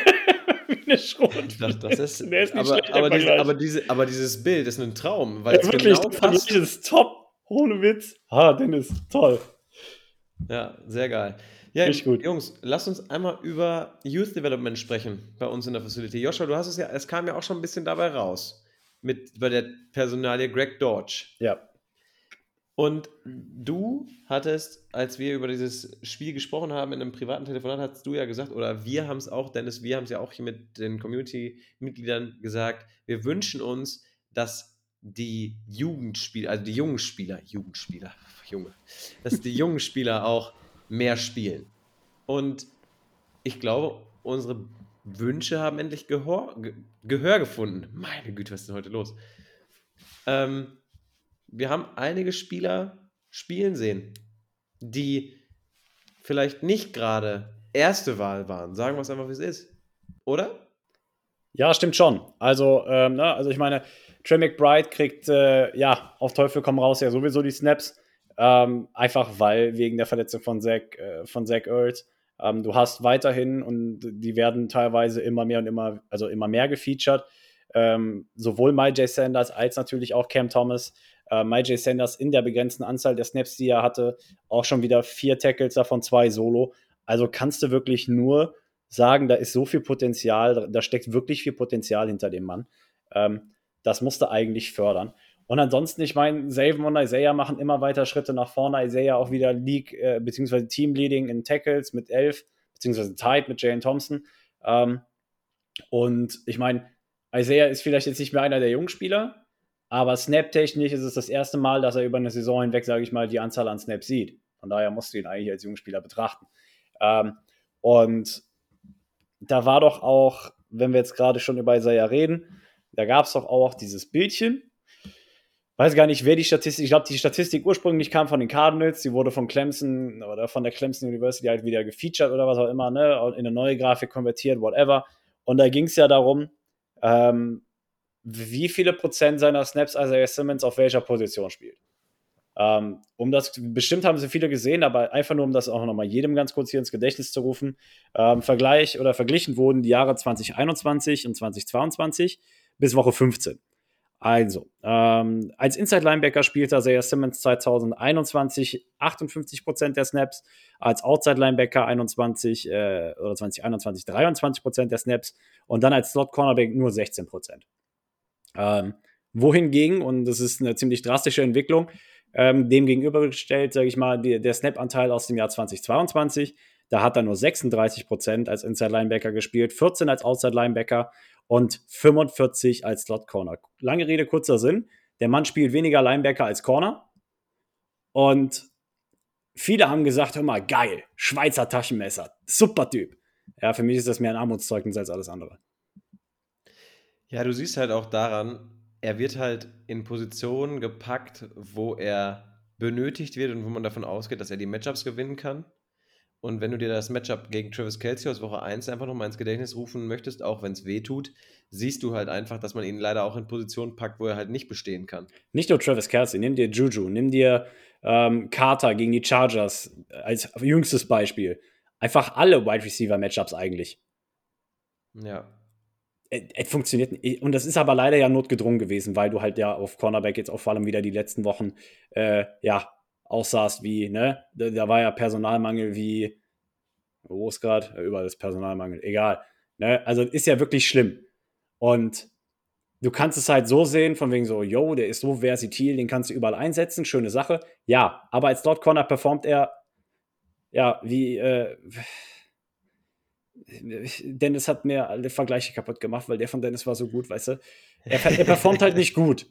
Wie eine Schrotflinte. Das, das ist, ist aber, aber, diese, aber, diese, aber, dieses Bild ist ein Traum, weil ja, es wirklich, genau passt. Das ist top. Ohne Witz. Ah, Dennis, toll. Ja, sehr geil. Ja, gut. Jungs, lasst uns einmal über Youth Development sprechen bei uns in der Facility. Joshua, du hast es ja, es kam ja auch schon ein bisschen dabei raus. Mit bei der Personalie Greg Dodge. Ja. Und du hattest, als wir über dieses Spiel gesprochen haben in einem privaten Telefonat, hast du ja gesagt, oder wir haben es auch, Dennis, wir haben es ja auch hier mit den Community-Mitgliedern gesagt, wir wünschen uns, dass die Jugendspieler, also die jungen Spieler, Jugendspieler, Junge, dass die jungen Spieler auch mehr spielen. Und ich glaube, unsere Wünsche haben endlich Gehör, Gehör gefunden. Meine Güte, was ist denn heute los? Ähm, wir haben einige Spieler spielen sehen, die vielleicht nicht gerade erste Wahl waren. Sagen wir es einfach, wie es ist. Oder? Ja, stimmt schon. Also, ähm, ne, also ich meine, Trey McBride kriegt äh, ja auf Teufel komm raus ja sowieso die Snaps. Ähm, einfach weil wegen der Verletzung von Zach, äh, von Zach Earls. Ähm, du hast weiterhin und die werden teilweise immer mehr und immer, also immer mehr gefeatured. Ähm, sowohl MyJ Sanders als natürlich auch Cam Thomas äh, MyJ Sanders in der begrenzten Anzahl der Snaps, die er hatte, auch schon wieder vier Tackles, davon zwei Solo. Also kannst du wirklich nur sagen, da ist so viel Potenzial, da steckt wirklich viel Potenzial hinter dem Mann. Ähm, das musste eigentlich fördern. Und ansonsten, ich meine, Saven und Isaiah machen immer weiter Schritte nach vorne. Isaiah auch wieder League, äh, beziehungsweise Teamleading in Tackles mit elf, beziehungsweise tied mit Jalen Thompson. Ähm, und ich meine, Isaiah ist vielleicht jetzt nicht mehr einer der Jungspieler, aber snap-technisch ist es das erste Mal, dass er über eine Saison hinweg, sage ich mal, die Anzahl an Snaps sieht. Von daher musst du ihn eigentlich als Jungspieler betrachten. Ähm, und da war doch auch, wenn wir jetzt gerade schon über Isaiah reden, da gab es doch auch dieses Bildchen. Weiß gar nicht, wer die Statistik, ich glaube, die Statistik ursprünglich kam von den Cardinals, die wurde von Clemson oder von der Clemson University halt wieder gefeatured oder was auch immer, ne, in eine neue Grafik konvertiert, whatever. Und da ging es ja darum, ähm, wie viele Prozent seiner Snaps Isaiah Simmons auf welcher Position spielt. Ähm, um das, bestimmt haben sie viele gesehen, aber einfach nur, um das auch nochmal jedem ganz kurz hier ins Gedächtnis zu rufen. Ähm, Vergleich oder verglichen wurden die Jahre 2021 und 2022 bis Woche 15. Also, ähm, als Inside Linebacker spielte Isaiah Simmons 2021 58% der Snaps, als Outside Linebacker 21 äh, oder 2021 23% der Snaps und dann als Slot Cornerback nur 16%. Ähm, wohingegen, und das ist eine ziemlich drastische Entwicklung, ähm, dem gegenübergestellt, sage ich mal, die, der Snap-Anteil aus dem Jahr 2022. Da hat er nur 36% als Inside Linebacker gespielt, 14 als Outside Linebacker und 45 als Slot Corner. Lange Rede, kurzer Sinn. Der Mann spielt weniger Linebacker als Corner. Und viele haben gesagt: Hör mal, geil, Schweizer Taschenmesser, super Typ. Ja, für mich ist das mehr ein Armutszeugnis als alles andere. Ja, du siehst halt auch daran, er wird halt in Positionen gepackt, wo er benötigt wird und wo man davon ausgeht, dass er die Matchups gewinnen kann. Und wenn du dir das Matchup gegen Travis Kelsey aus Woche 1 einfach nochmal ins Gedächtnis rufen möchtest, auch wenn es weh tut, siehst du halt einfach, dass man ihn leider auch in Positionen packt, wo er halt nicht bestehen kann. Nicht nur Travis Kelsey, nimm dir Juju, nimm dir ähm, Carter gegen die Chargers als jüngstes Beispiel. Einfach alle Wide Receiver Matchups eigentlich. Ja, es funktioniert nicht. Und das ist aber leider ja notgedrungen gewesen, weil du halt ja auf Cornerback jetzt auch vor allem wieder die letzten Wochen äh, ja aussahst wie, ne? Da, da, war ja Personalmangel wie, wo ist gerade? Überall ist Personalmangel, egal. Ne? Also ist ja wirklich schlimm. Und du kannst es halt so sehen, von wegen so, yo, der ist so versatil, den kannst du überall einsetzen, schöne Sache. Ja, aber als Dot Corner performt er ja wie, äh, Dennis hat mir alle Vergleiche kaputt gemacht, weil der von Dennis war so gut, weißt du? Er, er performt halt nicht gut.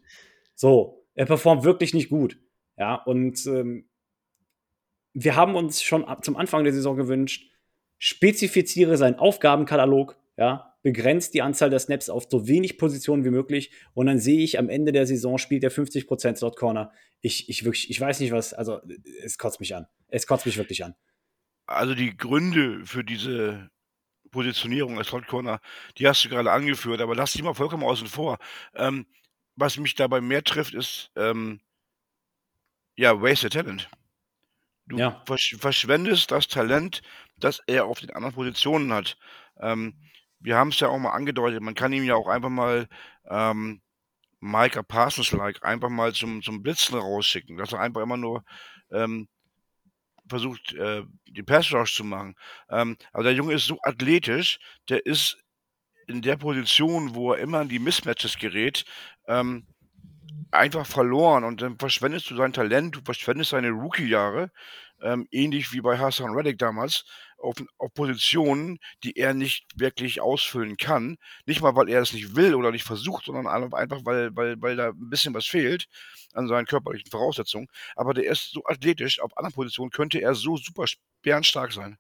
So, er performt wirklich nicht gut. Ja, und ähm, wir haben uns schon ab, zum Anfang der Saison gewünscht, spezifiziere seinen Aufgabenkatalog, ja, begrenzt die Anzahl der Snaps auf so wenig Positionen wie möglich und dann sehe ich am Ende der Saison spielt er 50% Slot Corner. Ich, ich wirklich, ich weiß nicht was, also es kotzt mich an. Es kotzt mich wirklich an. Also die Gründe für diese Positionierung als Slot Corner, die hast du gerade angeführt, aber lass die mal vollkommen außen vor. Ähm, was mich dabei mehr trifft, ist ähm, ja wasted Talent. Du ja. versch verschwendest das Talent, das er auf den anderen Positionen hat. Ähm, wir haben es ja auch mal angedeutet, man kann ihm ja auch einfach mal ähm, Micah Parsons-like einfach mal zum, zum Blitzen rausschicken, dass er einfach immer nur ähm, versucht, äh, die Pass Rush zu machen. Ähm, aber der Junge ist so athletisch, der ist in der Position, wo er immer in die Mismatches gerät, ähm, einfach verloren und dann verschwendest du sein Talent, du verschwendest seine Rookie-Jahre, ähm, ähnlich wie bei Hassan Reddick damals, auf, auf, Positionen, die er nicht wirklich ausfüllen kann. Nicht mal, weil er es nicht will oder nicht versucht, sondern einfach, weil, weil, weil da ein bisschen was fehlt an seinen körperlichen Voraussetzungen. Aber der ist so athletisch, auf anderen Positionen könnte er so super bärenstark sein.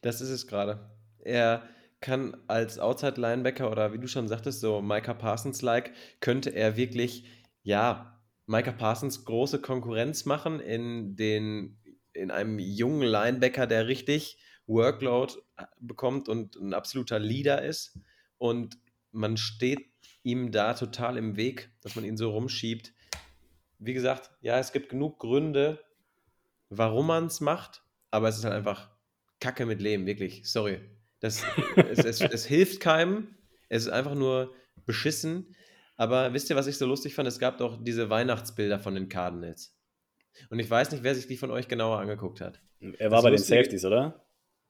Das ist es gerade. Er kann als Outside-Linebacker oder wie du schon sagtest, so Micah Parsons-like, könnte er wirklich, ja, Micah Parsons große Konkurrenz machen in, den, in einem jungen Linebacker, der richtig Workload bekommt und ein absoluter Leader ist. Und man steht ihm da total im Weg, dass man ihn so rumschiebt. Wie gesagt, ja, es gibt genug Gründe, warum man es macht, aber es ist halt einfach Kacke mit Leben, wirklich. Sorry. Das, es, es, es hilft keinem. Es ist einfach nur beschissen. Aber wisst ihr, was ich so lustig fand? Es gab doch diese Weihnachtsbilder von den Cardinals. Und ich weiß nicht, wer sich die von euch genauer angeguckt hat. Er war das bei den Safeties, oder?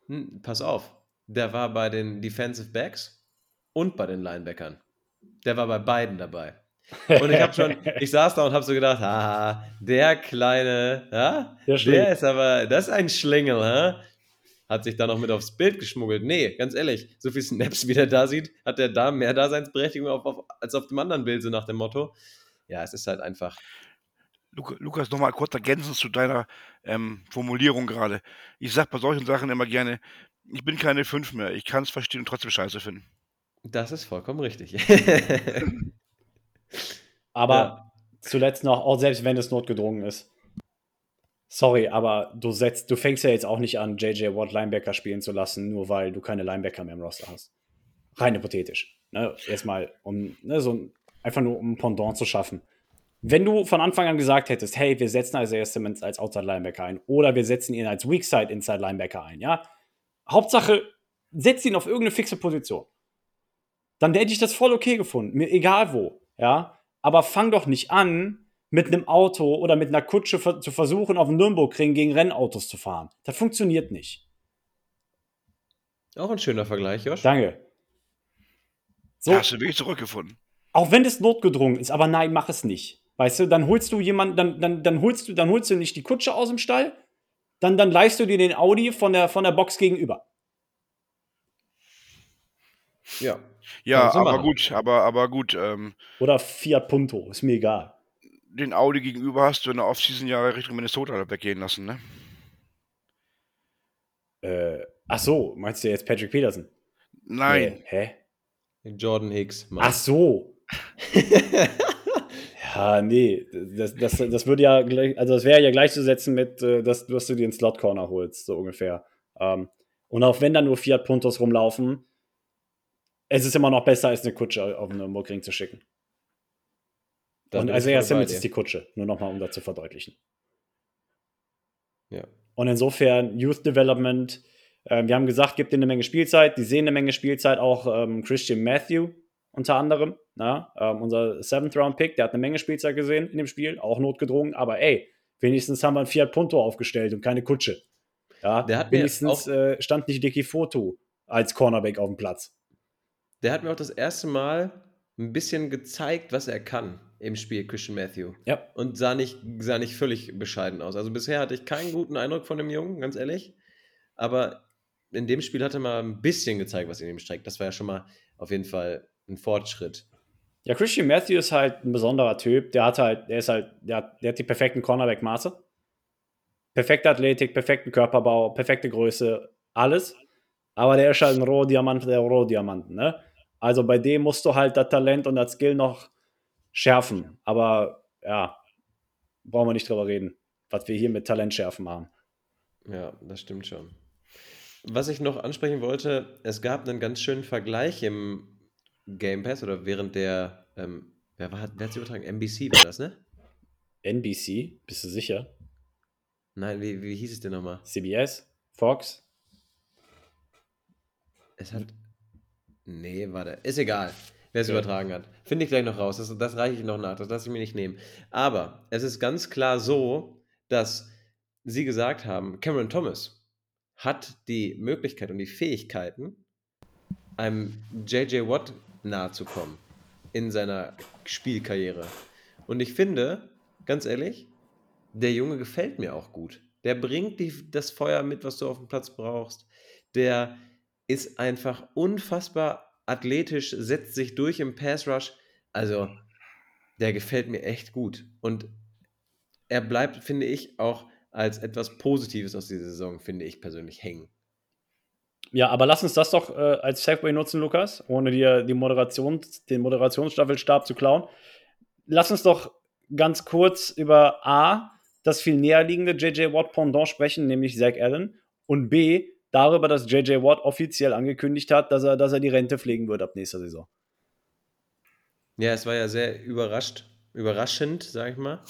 Hm, pass auf. Der war bei den Defensive Backs und bei den Linebackern. Der war bei beiden dabei. Und ich habe schon, ich saß da und habe so gedacht, ah, der kleine, ja, der, der ist aber, das ist ein Schlingel, ha? hat sich da noch mit aufs Bild geschmuggelt. Nee, ganz ehrlich, so viel Snaps, wie der da sieht, hat er da mehr Daseinsberechtigung auf, auf, als auf dem anderen Bild, so nach dem Motto. Ja, es ist halt einfach. Lukas, nochmal kurz ergänzend zu deiner ähm, Formulierung gerade. Ich sage bei solchen Sachen immer gerne, ich bin keine Fünf mehr. Ich kann es verstehen und trotzdem scheiße finden. Das ist vollkommen richtig. aber ja. zuletzt noch, auch selbst wenn es notgedrungen ist. Sorry, aber du setzt, du fängst ja jetzt auch nicht an, JJ Watt Linebacker spielen zu lassen, nur weil du keine Linebacker mehr im Roster hast. Rein hypothetisch. Ne? Erstmal, um ne, so einfach nur um ein Pendant zu schaffen. Wenn du von Anfang an gesagt hättest, hey, wir setzen Isaiah Simmons als Outside Linebacker ein oder wir setzen ihn als Weakside Inside Linebacker ein, ja, Hauptsache, setz ihn auf irgendeine fixe Position. Dann hätte ich das voll okay gefunden, mir egal wo, ja. Aber fang doch nicht an, mit einem Auto oder mit einer Kutsche zu versuchen, auf dem Nürburgring gegen Rennautos zu fahren. Das funktioniert nicht. Auch ein schöner Vergleich, Josh. Danke. So, hast du wirklich zurückgefunden. Auch wenn es notgedrungen ist, aber nein, mach es nicht. Weißt du, dann holst du jemanden, dann, dann, dann holst du, dann holst du nicht die Kutsche aus dem Stall, dann, dann leihst du dir den Audi von der, von der Box gegenüber. Ja. Ja, aber gut, aber, aber gut. Ähm, Oder Fiat Punto, ist mir egal. Den Audi gegenüber hast du in der Offseason ja Richtung Minnesota weggehen lassen, ne? Äh, ach so, meinst du jetzt Patrick Peterson? Nein. Nee, hä? Jordan Hicks. Mann. Ach so. ja, nee, das, das, das würde ja gleich, also das wäre ja gleichzusetzen mit, äh, dass, dass du dir einen Slot Corner holst, so ungefähr. Ähm, und auch wenn da nur Fiat Puntos rumlaufen, es ist immer noch besser, als eine Kutsche auf den Nürburgring zu schicken. Da und Isaiah Simmons ist die Kutsche, nur nochmal, um das zu verdeutlichen. Ja. Und insofern Youth Development, äh, wir haben gesagt, gibt ihnen eine Menge Spielzeit, die sehen eine Menge Spielzeit, auch ähm, Christian Matthew unter anderem, na, ähm, unser Seventh Round Pick, der hat eine Menge Spielzeit gesehen in dem Spiel, auch notgedrungen, aber ey, wenigstens haben wir ein Fiat Punto aufgestellt und keine Kutsche. Ja, der hat wenigstens äh, stand nicht Dicky Foto als Cornerback auf dem Platz der hat mir auch das erste Mal ein bisschen gezeigt, was er kann im Spiel, Christian Matthew. Ja. Und sah nicht, sah nicht völlig bescheiden aus. Also bisher hatte ich keinen guten Eindruck von dem Jungen, ganz ehrlich. Aber in dem Spiel hat er mal ein bisschen gezeigt, was in ihm steckt. Das war ja schon mal auf jeden Fall ein Fortschritt. Ja, Christian Matthew ist halt ein besonderer Typ. Der hat halt, der ist halt, der hat, der hat die perfekten Cornerback-Maße. Perfekte Athletik, perfekten Körperbau, perfekte Größe, alles. Aber der ist halt ein Rohdiamant der Rohdiamanten, ne? Also bei dem musst du halt das Talent und das Skill noch schärfen. Aber ja, brauchen wir nicht drüber reden, was wir hier mit Talent schärfen haben. Ja, das stimmt schon. Was ich noch ansprechen wollte, es gab einen ganz schönen Vergleich im Game Pass oder während der, ähm, wer, war, wer hat sie übertragen? NBC war das, ne? NBC? Bist du sicher? Nein, wie, wie hieß es denn nochmal? CBS? Fox? Es hat, Nee, warte. Ist egal, wer es okay. übertragen hat. Finde ich gleich noch raus. Das, das reiche ich noch nach. Das lasse ich mir nicht nehmen. Aber es ist ganz klar so, dass sie gesagt haben, Cameron Thomas hat die Möglichkeit und die Fähigkeiten, einem JJ Watt nahe zu kommen in seiner Spielkarriere. Und ich finde, ganz ehrlich, der Junge gefällt mir auch gut. Der bringt die, das Feuer mit, was du auf dem Platz brauchst. Der ist einfach unfassbar athletisch, setzt sich durch im Pass Rush. Also, der gefällt mir echt gut. Und er bleibt, finde ich, auch als etwas Positives aus dieser Saison, finde ich persönlich, hängen. Ja, aber lass uns das doch äh, als Segway nutzen, Lukas, ohne dir die Moderation, den Moderationsstaffelstab zu klauen. Lass uns doch ganz kurz über A, das viel näherliegende JJ Watt Pendant sprechen, nämlich Zach Allen, und B, darüber, dass JJ Watt offiziell angekündigt hat, dass er, dass er die Rente pflegen wird ab nächster Saison. Ja, es war ja sehr überrascht, überraschend, sag ich mal,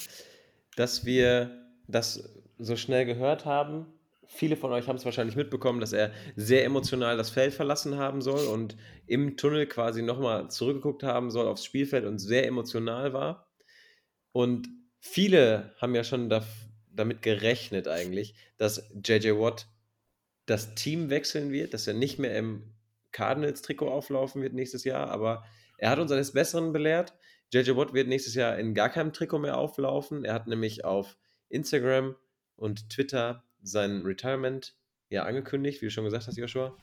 dass wir das so schnell gehört haben. Viele von euch haben es wahrscheinlich mitbekommen, dass er sehr emotional das Feld verlassen haben soll und im Tunnel quasi nochmal zurückgeguckt haben soll aufs Spielfeld und sehr emotional war. Und viele haben ja schon damit gerechnet eigentlich, dass JJ Watt das Team wechseln wird, dass er nicht mehr im Cardinals-Trikot auflaufen wird nächstes Jahr, aber er hat uns eines Besseren belehrt. JJ Watt wird nächstes Jahr in gar keinem Trikot mehr auflaufen. Er hat nämlich auf Instagram und Twitter sein Retirement ja angekündigt, wie du schon gesagt hast, Joshua.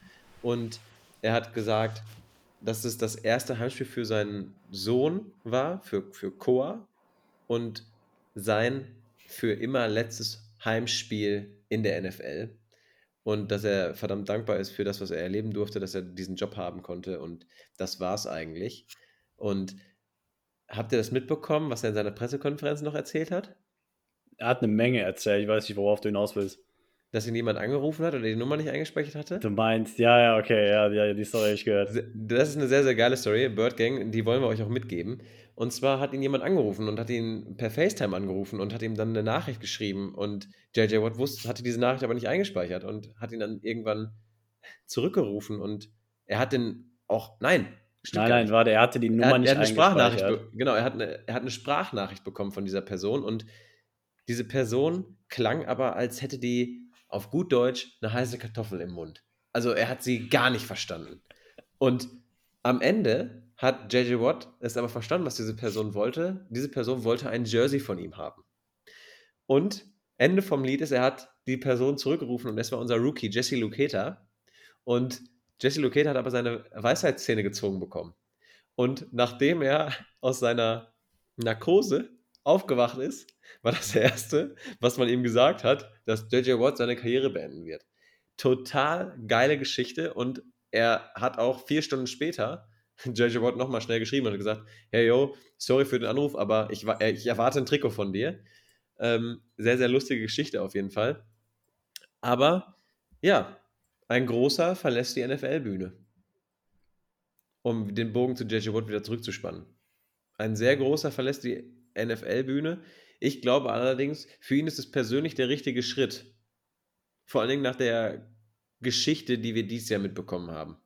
Und er hat gesagt, dass es das erste Heimspiel für seinen Sohn war, für, für Koa, und sein für immer letztes Heimspiel in der NFL. Und dass er verdammt dankbar ist für das, was er erleben durfte, dass er diesen Job haben konnte. Und das war es eigentlich. Und habt ihr das mitbekommen, was er in seiner Pressekonferenz noch erzählt hat? Er hat eine Menge erzählt. Ich weiß nicht, worauf du hinaus willst. Dass ihn jemand angerufen hat oder die Nummer nicht eingespeichert hatte? Du meinst, ja, ja, okay, ja, ja die Story habe ich gehört. Das ist eine sehr, sehr geile Story. Bird Gang, die wollen wir euch auch mitgeben. Und zwar hat ihn jemand angerufen und hat ihn per FaceTime angerufen und hat ihm dann eine Nachricht geschrieben. Und JJ Watt wusste, hatte diese Nachricht aber nicht eingespeichert und hat ihn dann irgendwann zurückgerufen. Und er hat den auch, nein, nein, nein, warte, er hatte die Nummer er hat, nicht er hat eine Sprachnachricht, genau, er hat, eine, er hat eine Sprachnachricht bekommen von dieser Person und diese Person klang aber, als hätte die auf gut Deutsch eine heiße Kartoffel im Mund. Also er hat sie gar nicht verstanden. Und am Ende hat JJ Watt es aber verstanden, was diese Person wollte. Diese Person wollte ein Jersey von ihm haben. Und Ende vom Lied ist, er hat die Person zurückgerufen und es war unser Rookie, Jesse Luketa. Und Jesse Luketa hat aber seine Weisheitszähne gezogen bekommen. Und nachdem er aus seiner Narkose aufgewacht ist, war das Erste, was man ihm gesagt hat, dass JJ Watt seine Karriere beenden wird. Total geile Geschichte und er hat auch vier Stunden später JJ Watt nochmal schnell geschrieben und gesagt, hey yo, sorry für den Anruf, aber ich, äh, ich erwarte ein Trikot von dir. Ähm, sehr, sehr lustige Geschichte auf jeden Fall. Aber ja, ein großer verlässt die NFL-Bühne, um den Bogen zu JJ Watt wieder zurückzuspannen. Ein sehr großer verlässt die NFL-Bühne. Ich glaube allerdings, für ihn ist es persönlich der richtige Schritt. Vor allen Dingen nach der Geschichte, die wir dieses Jahr mitbekommen haben.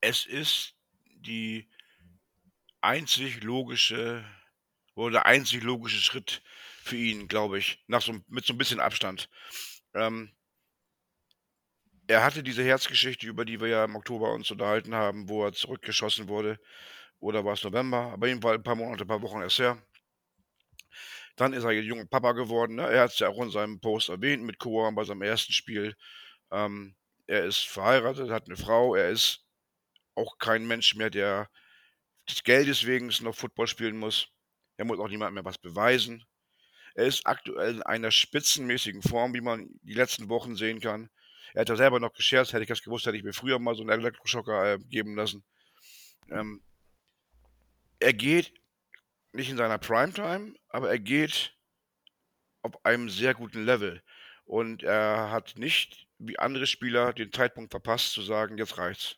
Es ist die einzig logische oder der einzig logische Schritt für ihn, glaube ich, nach so, mit so ein bisschen Abstand. Ähm, er hatte diese Herzgeschichte, über die wir ja im Oktober uns unterhalten haben, wo er zurückgeschossen wurde. Oder war es November? Aber jedenfalls ein paar Monate, ein paar Wochen erst her. Dann ist er ein junger Papa geworden. Ne? Er hat es ja auch in seinem Post erwähnt mit Koan bei seinem ersten Spiel. Ähm, er ist verheiratet, hat eine Frau. Er ist auch kein Mensch mehr, der des Geldes wegen noch Football spielen muss. Er muss auch niemandem mehr was beweisen. Er ist aktuell in einer spitzenmäßigen Form, wie man die letzten Wochen sehen kann. Er hat ja selber noch gescherzt, hätte ich das gewusst, hätte ich mir früher mal so einen Elektroschocker äh, geben lassen. Ähm, er geht nicht in seiner Primetime, aber er geht auf einem sehr guten Level. Und er hat nicht, wie andere Spieler, den Zeitpunkt verpasst, zu sagen, jetzt reicht's.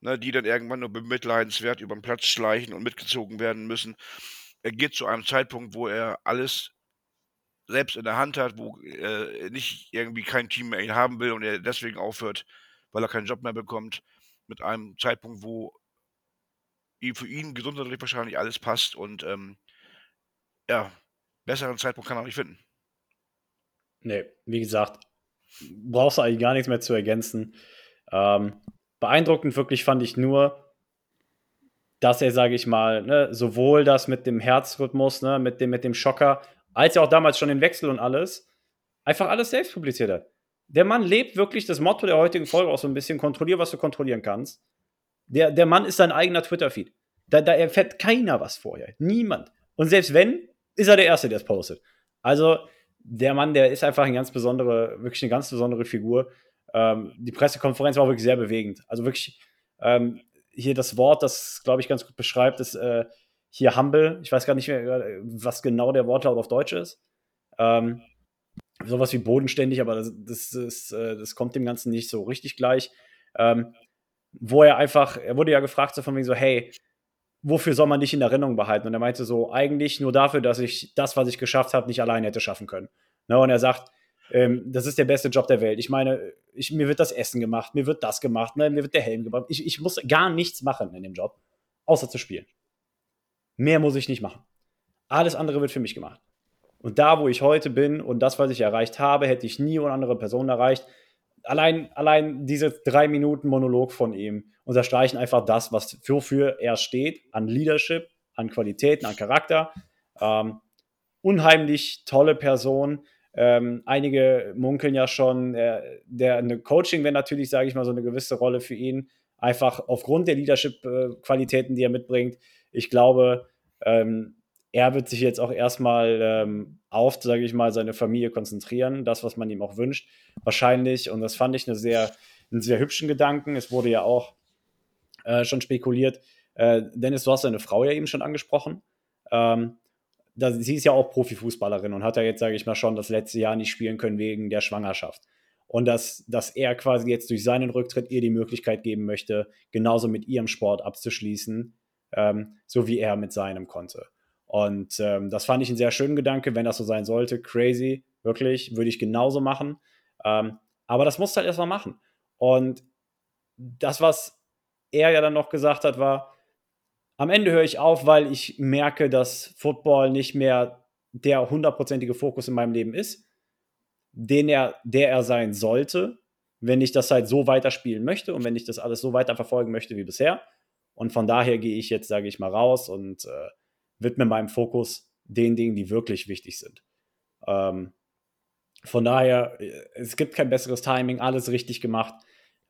Ne, die dann irgendwann nur bemitleidenswert über den Platz schleichen und mitgezogen werden müssen. Er geht zu einem Zeitpunkt, wo er alles selbst in der Hand hat, wo äh, nicht irgendwie kein Team mehr ihn haben will und er deswegen aufhört, weil er keinen Job mehr bekommt. Mit einem Zeitpunkt, wo für ihn gesundheitlich wahrscheinlich alles passt und ähm, ja, besseren Zeitpunkt kann er nicht finden. Nee, wie gesagt, brauchst du eigentlich gar nichts mehr zu ergänzen. Ähm, beeindruckend wirklich fand ich nur, dass er, sage ich mal, ne, sowohl das mit dem Herzrhythmus, ne, mit, dem, mit dem Schocker, als ja auch damals schon den Wechsel und alles, einfach alles selbst publiziert hat. Der Mann lebt wirklich das Motto der heutigen Folge auch so ein bisschen: kontrollier, was du kontrollieren kannst. Der, der Mann ist sein eigener Twitter-Feed. Da, da erfährt keiner was vorher. Niemand. Und selbst wenn, ist er der Erste, der es postet. Also, der Mann, der ist einfach eine ganz besondere, wirklich eine ganz besondere Figur. Ähm, die Pressekonferenz war wirklich sehr bewegend. Also wirklich, ähm, hier das Wort, das, glaube ich, ganz gut beschreibt, ist äh, hier humble. Ich weiß gar nicht mehr, was genau der Wortlaut auf Deutsch ist. Ähm, sowas wie bodenständig, aber das, das, ist, äh, das kommt dem Ganzen nicht so richtig gleich. Ähm, wo er einfach, er wurde ja gefragt, so von wegen so, hey, wofür soll man dich in Erinnerung behalten? Und er meinte so, eigentlich nur dafür, dass ich das, was ich geschafft habe, nicht alleine hätte schaffen können. Ne? Und er sagt, ähm, das ist der beste Job der Welt. Ich meine, ich, mir wird das Essen gemacht, mir wird das gemacht, ne? mir wird der Helm gemacht. Ich, ich muss gar nichts machen in dem Job, außer zu spielen. Mehr muss ich nicht machen. Alles andere wird für mich gemacht. Und da, wo ich heute bin und das, was ich erreicht habe, hätte ich nie eine andere Person erreicht. Allein, allein diese drei Minuten Monolog von ihm unterstreichen einfach das, was wofür er steht, an Leadership, an Qualitäten, an Charakter. Ähm, unheimlich tolle Person. Ähm, einige munkeln ja schon, äh, der eine Coaching wäre natürlich, sage ich mal, so eine gewisse Rolle für ihn. Einfach aufgrund der Leadership-Qualitäten, die er mitbringt. Ich glaube, ähm, er wird sich jetzt auch erstmal ähm, auf, sage ich mal, seine Familie konzentrieren, das, was man ihm auch wünscht. Wahrscheinlich, und das fand ich eine sehr, einen sehr hübschen Gedanken. Es wurde ja auch äh, schon spekuliert. Äh, Dennis, du hast seine Frau ja eben schon angesprochen. Ähm, da, sie ist ja auch Profifußballerin und hat ja jetzt, sage ich mal, schon das letzte Jahr nicht spielen können wegen der Schwangerschaft. Und dass, dass er quasi jetzt durch seinen Rücktritt ihr die Möglichkeit geben möchte, genauso mit ihrem Sport abzuschließen, ähm, so wie er mit seinem konnte. Und ähm, das fand ich einen sehr schönen Gedanke, wenn das so sein sollte. Crazy, wirklich, würde ich genauso machen. Ähm, aber das musst du halt erstmal machen. Und das, was er ja dann noch gesagt hat, war, am Ende höre ich auf, weil ich merke, dass Football nicht mehr der hundertprozentige Fokus in meinem Leben ist, den er, der er sein sollte, wenn ich das halt so weiterspielen möchte und wenn ich das alles so weiterverfolgen möchte wie bisher. Und von daher gehe ich jetzt, sage ich mal, raus und äh, widme meinem Fokus den Dingen, die wirklich wichtig sind. Ähm, von daher, äh, es gibt kein besseres Timing, alles richtig gemacht.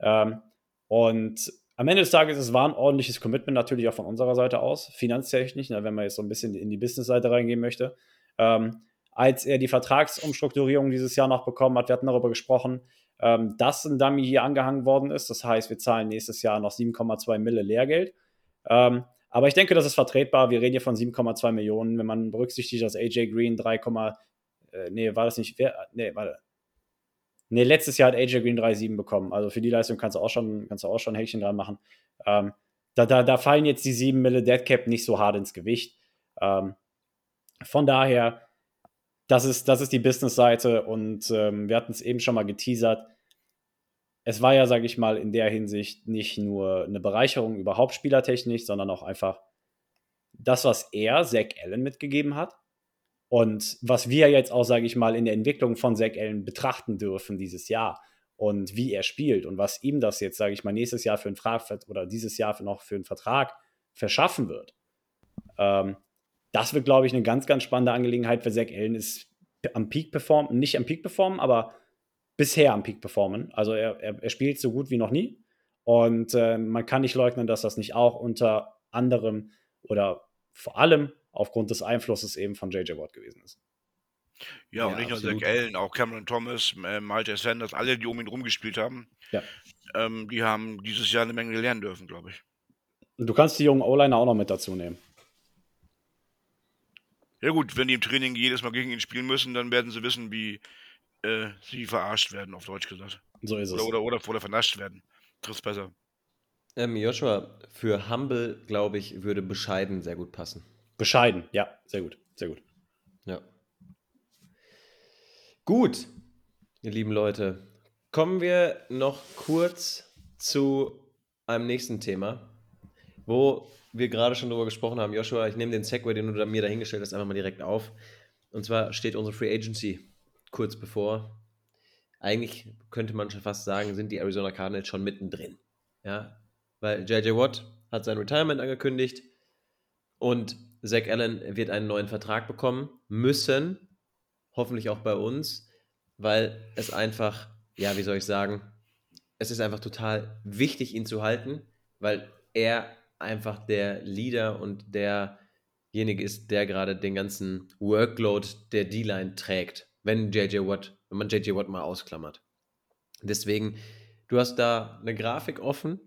Ähm, und am Ende des Tages, es war ein ordentliches Commitment natürlich auch von unserer Seite aus, finanztechnisch, ne, wenn man jetzt so ein bisschen in die Business-Seite reingehen möchte. Ähm, als er die Vertragsumstrukturierung dieses Jahr noch bekommen hat, wir hatten darüber gesprochen, ähm, dass ein Dummy hier angehangen worden ist. Das heißt, wir zahlen nächstes Jahr noch 7,2 Mille Lehrgeld. Ähm, aber ich denke, das ist vertretbar. Wir reden hier von 7,2 Millionen. Wenn man berücksichtigt, dass AJ Green 3, äh, nee, war das nicht, wer, nee, warte. Nee, letztes Jahr hat AJ Green 3,7 bekommen. Also für die Leistung kannst du auch schon, kannst du auch schon Häkchen dran machen. Ähm, da, da, da fallen jetzt die 7 Mille Dead Cap nicht so hart ins Gewicht. Ähm, von daher, das ist, das ist die Business-Seite und ähm, wir hatten es eben schon mal geteasert es war ja, sage ich mal, in der Hinsicht nicht nur eine Bereicherung überhaupt spielertechnisch, sondern auch einfach das, was er, Zach Allen, mitgegeben hat. Und was wir jetzt auch, sage ich mal, in der Entwicklung von Zach Allen betrachten dürfen dieses Jahr und wie er spielt und was ihm das jetzt, sage ich mal, nächstes Jahr für einen Vertrag oder dieses Jahr noch für einen Vertrag verschaffen wird. Ähm, das wird, glaube ich, eine ganz, ganz spannende Angelegenheit für Zach Allen. Ist am Peak performen, nicht am Peak performen, aber bisher am Peak performen. Also er, er, er spielt so gut wie noch nie. Und äh, man kann nicht leugnen, dass das nicht auch unter anderem oder vor allem aufgrund des Einflusses eben von JJ Watt gewesen ist. Ja, und nicht nur Zach Allen, auch Cameron Thomas, äh, Malte Sanders, alle, die um ihn rumgespielt haben, ja. ähm, die haben dieses Jahr eine Menge lernen dürfen, glaube ich. Du kannst die jungen O-Liner auch noch mit dazu nehmen. Ja gut, wenn die im Training jedes Mal gegen ihn spielen müssen, dann werden sie wissen, wie, äh, sie verarscht werden, auf Deutsch gesagt. So ist es. Oder, oder, oder, oder vernascht werden. Trifft besser. Ähm, Joshua, für Humble, glaube ich, würde bescheiden sehr gut passen. Bescheiden, ja, sehr gut, sehr gut. Ja. Gut, ihr lieben Leute, kommen wir noch kurz zu einem nächsten Thema, wo wir gerade schon drüber gesprochen haben. Joshua, ich nehme den Segway, den du mir dahingestellt hast, einfach mal direkt auf. Und zwar steht unsere Free Agency kurz bevor. Eigentlich könnte man schon fast sagen, sind die Arizona Cardinals schon mittendrin. Ja, weil JJ Watt hat sein Retirement angekündigt und Zach Allen wird einen neuen Vertrag bekommen müssen, hoffentlich auch bei uns, weil es einfach, ja, wie soll ich sagen, es ist einfach total wichtig, ihn zu halten, weil er einfach der Leader und derjenige ist, der gerade den ganzen Workload der D-Line trägt wenn JJ Watt, wenn man JJ Watt mal ausklammert. Deswegen, du hast da eine Grafik offen.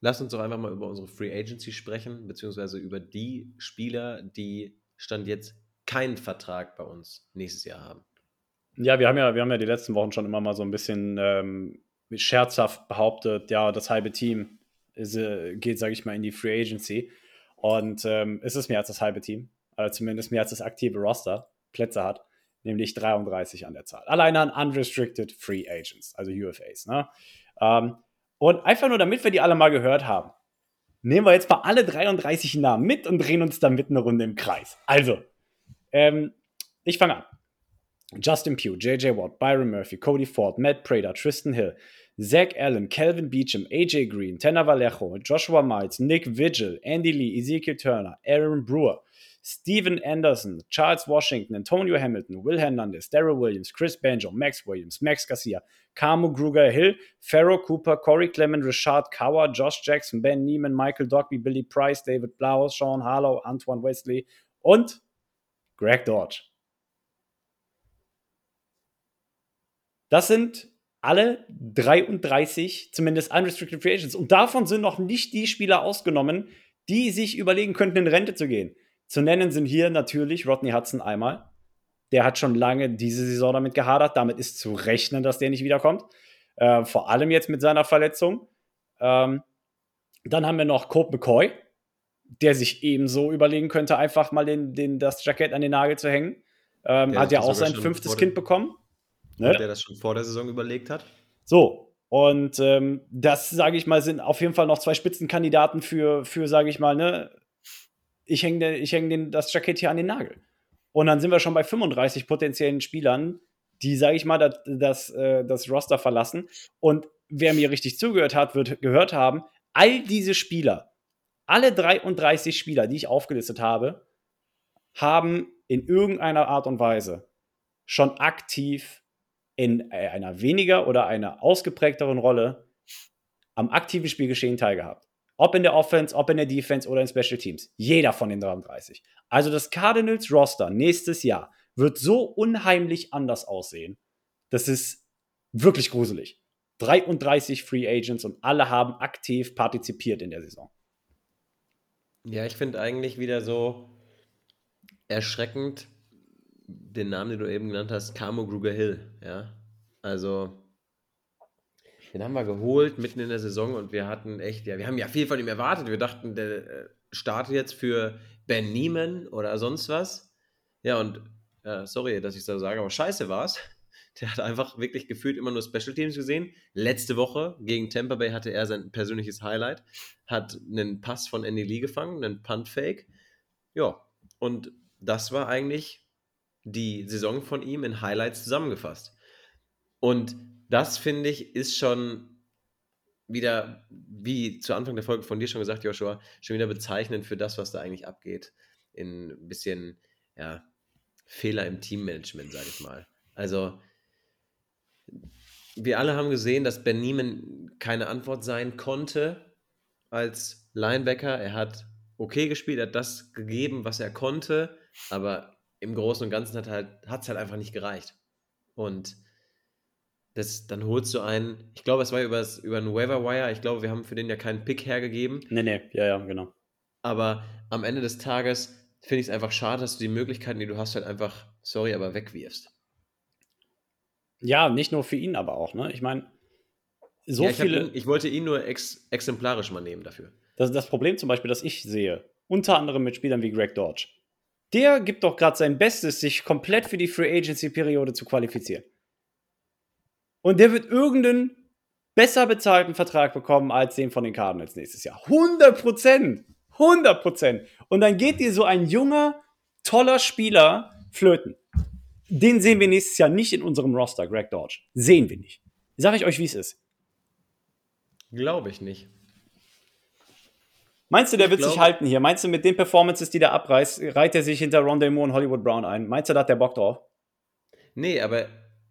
Lass uns doch einfach mal über unsere Free Agency sprechen, beziehungsweise über die Spieler, die Stand jetzt keinen Vertrag bei uns nächstes Jahr haben. Ja, wir haben ja, wir haben ja die letzten Wochen schon immer mal so ein bisschen ähm, scherzhaft behauptet, ja, das halbe Team ist, äh, geht, sage ich mal, in die Free Agency. Und ähm, es ist mehr als das halbe Team, also zumindest mehr als das aktive Roster Plätze hat nämlich 33 an der Zahl. Alleine an Unrestricted Free Agents, also UFAs. Ne? Ähm, und einfach nur, damit wir die alle mal gehört haben, nehmen wir jetzt mal alle 33 Namen mit und drehen uns damit eine Runde im Kreis. Also, ähm, ich fange an. Justin Pugh, J.J. Watt, Byron Murphy, Cody Ford, Matt Prater, Tristan Hill, Zach Allen, Calvin Beecham, AJ Green, Tanner Vallejo, Joshua Miles, Nick Vigil, Andy Lee, Ezekiel Turner, Aaron Brewer, Steven Anderson, Charles Washington, Antonio Hamilton, Will Hernandez, Daryl Williams, Chris Banjo, Max Williams, Max Garcia, Camo Gruger Hill, Pharaoh Cooper, Corey Clement, Richard Cower, Josh Jackson, Ben Neiman, Michael Dogby, Billy Price, David Blau, Sean Harlow, Antoine Wesley und Greg Dodge. Das sind alle 33, zumindest unrestricted free agents. Und davon sind noch nicht die Spieler ausgenommen, die sich überlegen könnten, in Rente zu gehen. Zu nennen sind hier natürlich Rodney Hudson einmal. Der hat schon lange diese Saison damit gehadert. Damit ist zu rechnen, dass der nicht wiederkommt. Äh, vor allem jetzt mit seiner Verletzung. Ähm, dann haben wir noch Cope McCoy, der sich ebenso überlegen könnte, einfach mal den, den, das Jackett an den Nagel zu hängen. Ähm, hat ja auch sein fünftes Kind bekommen. Ne? Der das schon vor der Saison überlegt hat. So, und ähm, das, sage ich mal, sind auf jeden Fall noch zwei Spitzenkandidaten für, für sage ich mal, ne, ich hänge ich häng das Jackett hier an den Nagel. Und dann sind wir schon bei 35 potenziellen Spielern, die, sage ich mal, das, das, äh, das Roster verlassen. Und wer mir richtig zugehört hat, wird gehört haben, all diese Spieler, alle 33 Spieler, die ich aufgelistet habe, haben in irgendeiner Art und Weise schon aktiv in äh, einer weniger oder einer ausgeprägteren Rolle am aktiven Spielgeschehen teilgehabt. Ob in der Offense, ob in der Defense oder in Special Teams. Jeder von den 33. Also das Cardinals Roster nächstes Jahr wird so unheimlich anders aussehen. Das ist wirklich gruselig. 33 Free Agents und alle haben aktiv partizipiert in der Saison. Ja, ich finde eigentlich wieder so erschreckend, den Namen, den du eben genannt hast, Camo Gruger Hill, ja. Also, den haben wir geholt mitten in der Saison und wir hatten echt, ja, wir haben ja viel von ihm erwartet. Wir dachten, der äh, startet jetzt für Ben Neiman oder sonst was. Ja, und äh, sorry, dass ich das sage, aber scheiße war es. Der hat einfach wirklich gefühlt immer nur Special Teams gesehen. Letzte Woche gegen Tampa Bay hatte er sein persönliches Highlight, hat einen Pass von Andy Lee gefangen, einen Punt Fake. Ja, und das war eigentlich die Saison von ihm in Highlights zusammengefasst. Und das finde ich ist schon wieder, wie zu Anfang der Folge von dir schon gesagt, Joshua, schon wieder bezeichnend für das, was da eigentlich abgeht. In ein bisschen, ja, Fehler im Teammanagement, sage ich mal. Also, wir alle haben gesehen, dass Ben Niemann keine Antwort sein konnte als Linebacker. Er hat okay gespielt, er hat das gegeben, was er konnte, aber im Großen und Ganzen hat es halt, halt einfach nicht gereicht. Und das, dann holst du einen, ich glaube, es war über, über einen Waiver Wire, ich glaube, wir haben für den ja keinen Pick hergegeben. Nee, nee, ja, ja, genau. Aber am Ende des Tages finde ich es einfach schade, dass du die Möglichkeiten, die du hast, halt einfach, sorry, aber wegwirfst. Ja, nicht nur für ihn, aber auch, ne? Ich meine, so ja, ich viele. Ihn, ich wollte ihn nur ex, exemplarisch mal nehmen dafür. Das ist das Problem zum Beispiel, das ich sehe. Unter anderem mit Spielern wie Greg Dodge der gibt doch gerade sein Bestes, sich komplett für die Free Agency-Periode zu qualifizieren. Und der wird irgendeinen besser bezahlten Vertrag bekommen als den von den Cardinals nächstes Jahr. 100 Prozent! 100 Prozent! Und dann geht dir so ein junger, toller Spieler flöten. Den sehen wir nächstes Jahr nicht in unserem Roster, Greg Dodge. Sehen wir nicht. Sag ich euch, wie es ist. Glaube ich nicht. Meinst du, der ich wird glaube, sich halten hier? Meinst du, mit den Performances, die der abreißt, reiht er sich hinter Rondé Moore und Hollywood Brown ein? Meinst du, da hat der Bock drauf? Nee, aber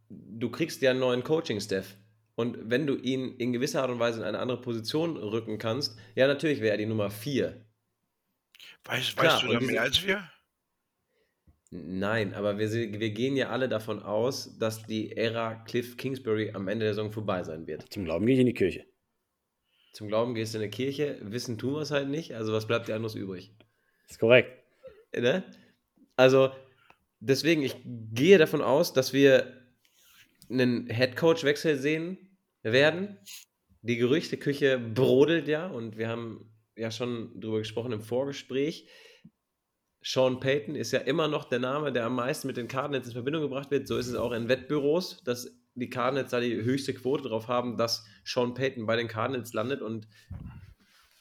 du kriegst ja einen neuen Coaching-Staff. Und wenn du ihn in gewisser Art und Weise in eine andere Position rücken kannst, ja, natürlich wäre er die Nummer 4. Weißt, Klar, weißt du da mehr als wir? Nein, aber wir, wir gehen ja alle davon aus, dass die Ära Cliff Kingsbury am Ende der Saison vorbei sein wird. Zum Glauben gehe ich in die Kirche. Zum Glauben gehst du in eine Kirche, wissen tun wir es halt nicht, also was bleibt dir anderes übrig? ist korrekt. Ne? Also, deswegen, ich gehe davon aus, dass wir einen Headcoach-Wechsel sehen werden. Die Gerüchteküche brodelt ja und wir haben ja schon drüber gesprochen im Vorgespräch. Sean Payton ist ja immer noch der Name, der am meisten mit den Cardinals in Verbindung gebracht wird. So ist es auch in Wettbüros, dass die Cardinals da die höchste Quote drauf haben, dass Sean Payton bei den Cardinals landet. Und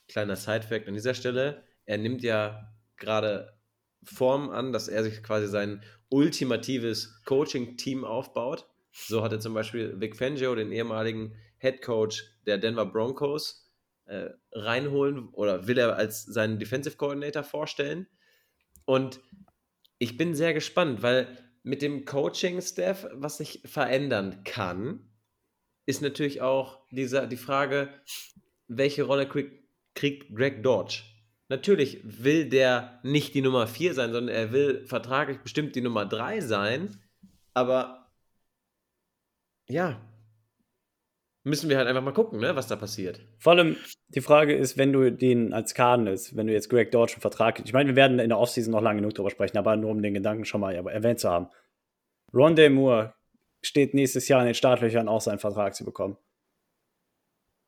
kleiner Sidefact an dieser Stelle, er nimmt ja gerade Form an, dass er sich quasi sein ultimatives Coaching-Team aufbaut. So hat er zum Beispiel Vic Fangio, den ehemaligen Head Coach der Denver Broncos, äh, reinholen oder will er als seinen Defensive Coordinator vorstellen. Und ich bin sehr gespannt, weil mit dem Coaching-Staff, was sich verändern kann, ist natürlich auch dieser, die Frage, welche Rolle kriegt, kriegt Greg Dodge? Natürlich will der nicht die Nummer 4 sein, sondern er will vertraglich bestimmt die Nummer 3 sein. Aber ja, müssen wir halt einfach mal gucken, ne, was da passiert. Vor allem die Frage ist, wenn du den als Cardinals, wenn du jetzt Greg Dodge einen Vertrag, ich meine, wir werden in der Offseason noch lange genug drüber sprechen, aber nur um den Gedanken schon mal erwähnt zu haben. Rondé Moore steht nächstes Jahr in den Startlöchern auch seinen Vertrag zu bekommen.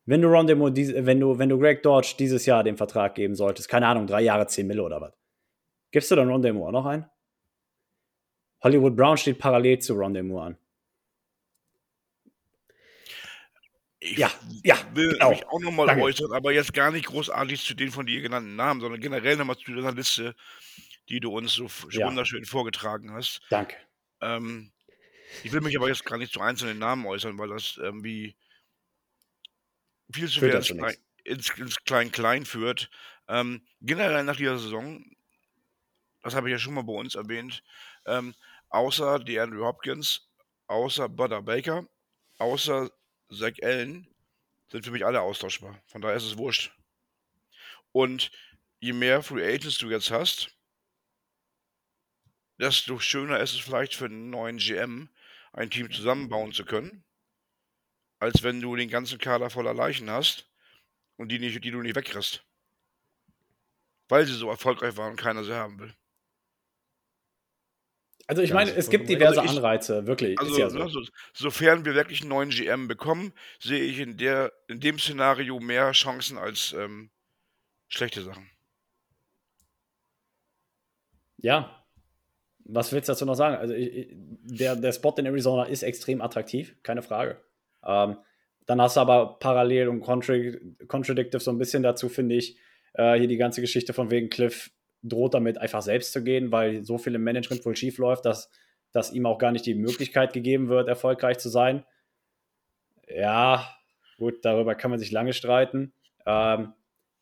Wenn du Rondé Moore, wenn du, wenn du Greg Dodge dieses Jahr den Vertrag geben solltest, keine Ahnung, drei Jahre, zehn Mille oder was, gibst du dann Rondé Moore noch ein? Hollywood Brown steht parallel zu Rondé Moore an. Ich Ja, ja, will genau. mich auch nochmal äußern, aber jetzt gar nicht großartig zu den von dir genannten Namen, sondern generell nochmal zu dieser Liste, die du uns so Ja. wunderschön vorgetragen hast. Danke. Ähm, ich will mich aber jetzt gar nicht zu einzelnen Namen äußern, weil das irgendwie viel zu dazu ins, ins, ins Klein-Klein führt. Ähm, generell nach dieser Saison, das habe ich ja schon mal bei uns erwähnt, ähm, außer die Andrew Hopkins, außer Butter Baker, außer Zach Allen, sind für mich alle austauschbar. Von daher ist es wurscht. Und je mehr Free Agents du jetzt hast, desto schöner ist es vielleicht für einen neuen GM, ein Team zusammenbauen zu können, als wenn du den ganzen Kader voller Leichen hast und die, nicht, die du nicht wegkriegst. Weil sie so erfolgreich waren und keiner sie haben will. Also ich meine, es gibt vollkommen diverse richtig. Anreize, wirklich. Also, ja so. ne, so, sofern wir wirklich einen neuen GM bekommen, sehe ich in, der, in dem Szenario mehr Chancen als ähm, schlechte Sachen. Ja. Was willst du dazu noch sagen? Also ich, ich- der, der Spot in Arizona ist extrem attraktiv, keine Frage. Ähm, dann hast du aber parallel und contradic contradictive so ein bisschen dazu, finde ich, äh, hier die ganze Geschichte von wegen Cliff droht damit einfach selbst zu gehen, weil so viel im Management wohl schief läuft, dass, dass ihm auch gar nicht die Möglichkeit gegeben wird, erfolgreich zu sein. Ja, gut, darüber kann man sich lange streiten. Ähm,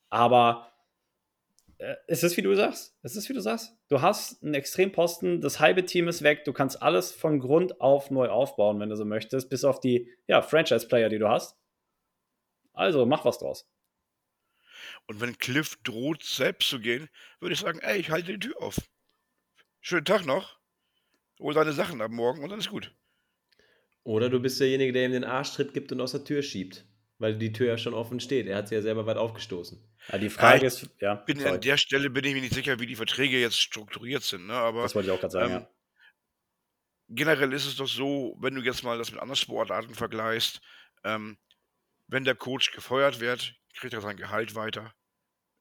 aber äh, es ist, wie du sagst. Es wie du sagst. Du hast einen Extremposten, das halbe Team ist weg, du kannst alles von Grund auf neu aufbauen, wenn du so möchtest, bis auf die ja, Franchise-Player, die du hast. Also, mach was draus. Und wenn Cliff droht, selbst zu gehen, würde ich sagen, ey, ich halte die Tür auf. Schönen Tag noch. Hol deine Sachen ab morgen und dann ist gut. Oder du bist derjenige, der ihm den Arschtritt gibt und aus der Tür schiebt. Weil die Tür ja schon offen steht. Er hat sie ja selber weit aufgestoßen. Ja, die Frage Ja, ich ist, ja, Bin sorry, an der Stelle bin ich mir nicht sicher, wie die Verträge jetzt strukturiert sind. Ne? Aber das wollte ich auch gerade sagen, ähm, ja. generell ist es doch so, wenn du jetzt mal das mit anderen Sportarten vergleichst, ähm, wenn der Coach gefeuert wird, kriegt er sein Gehalt weiter,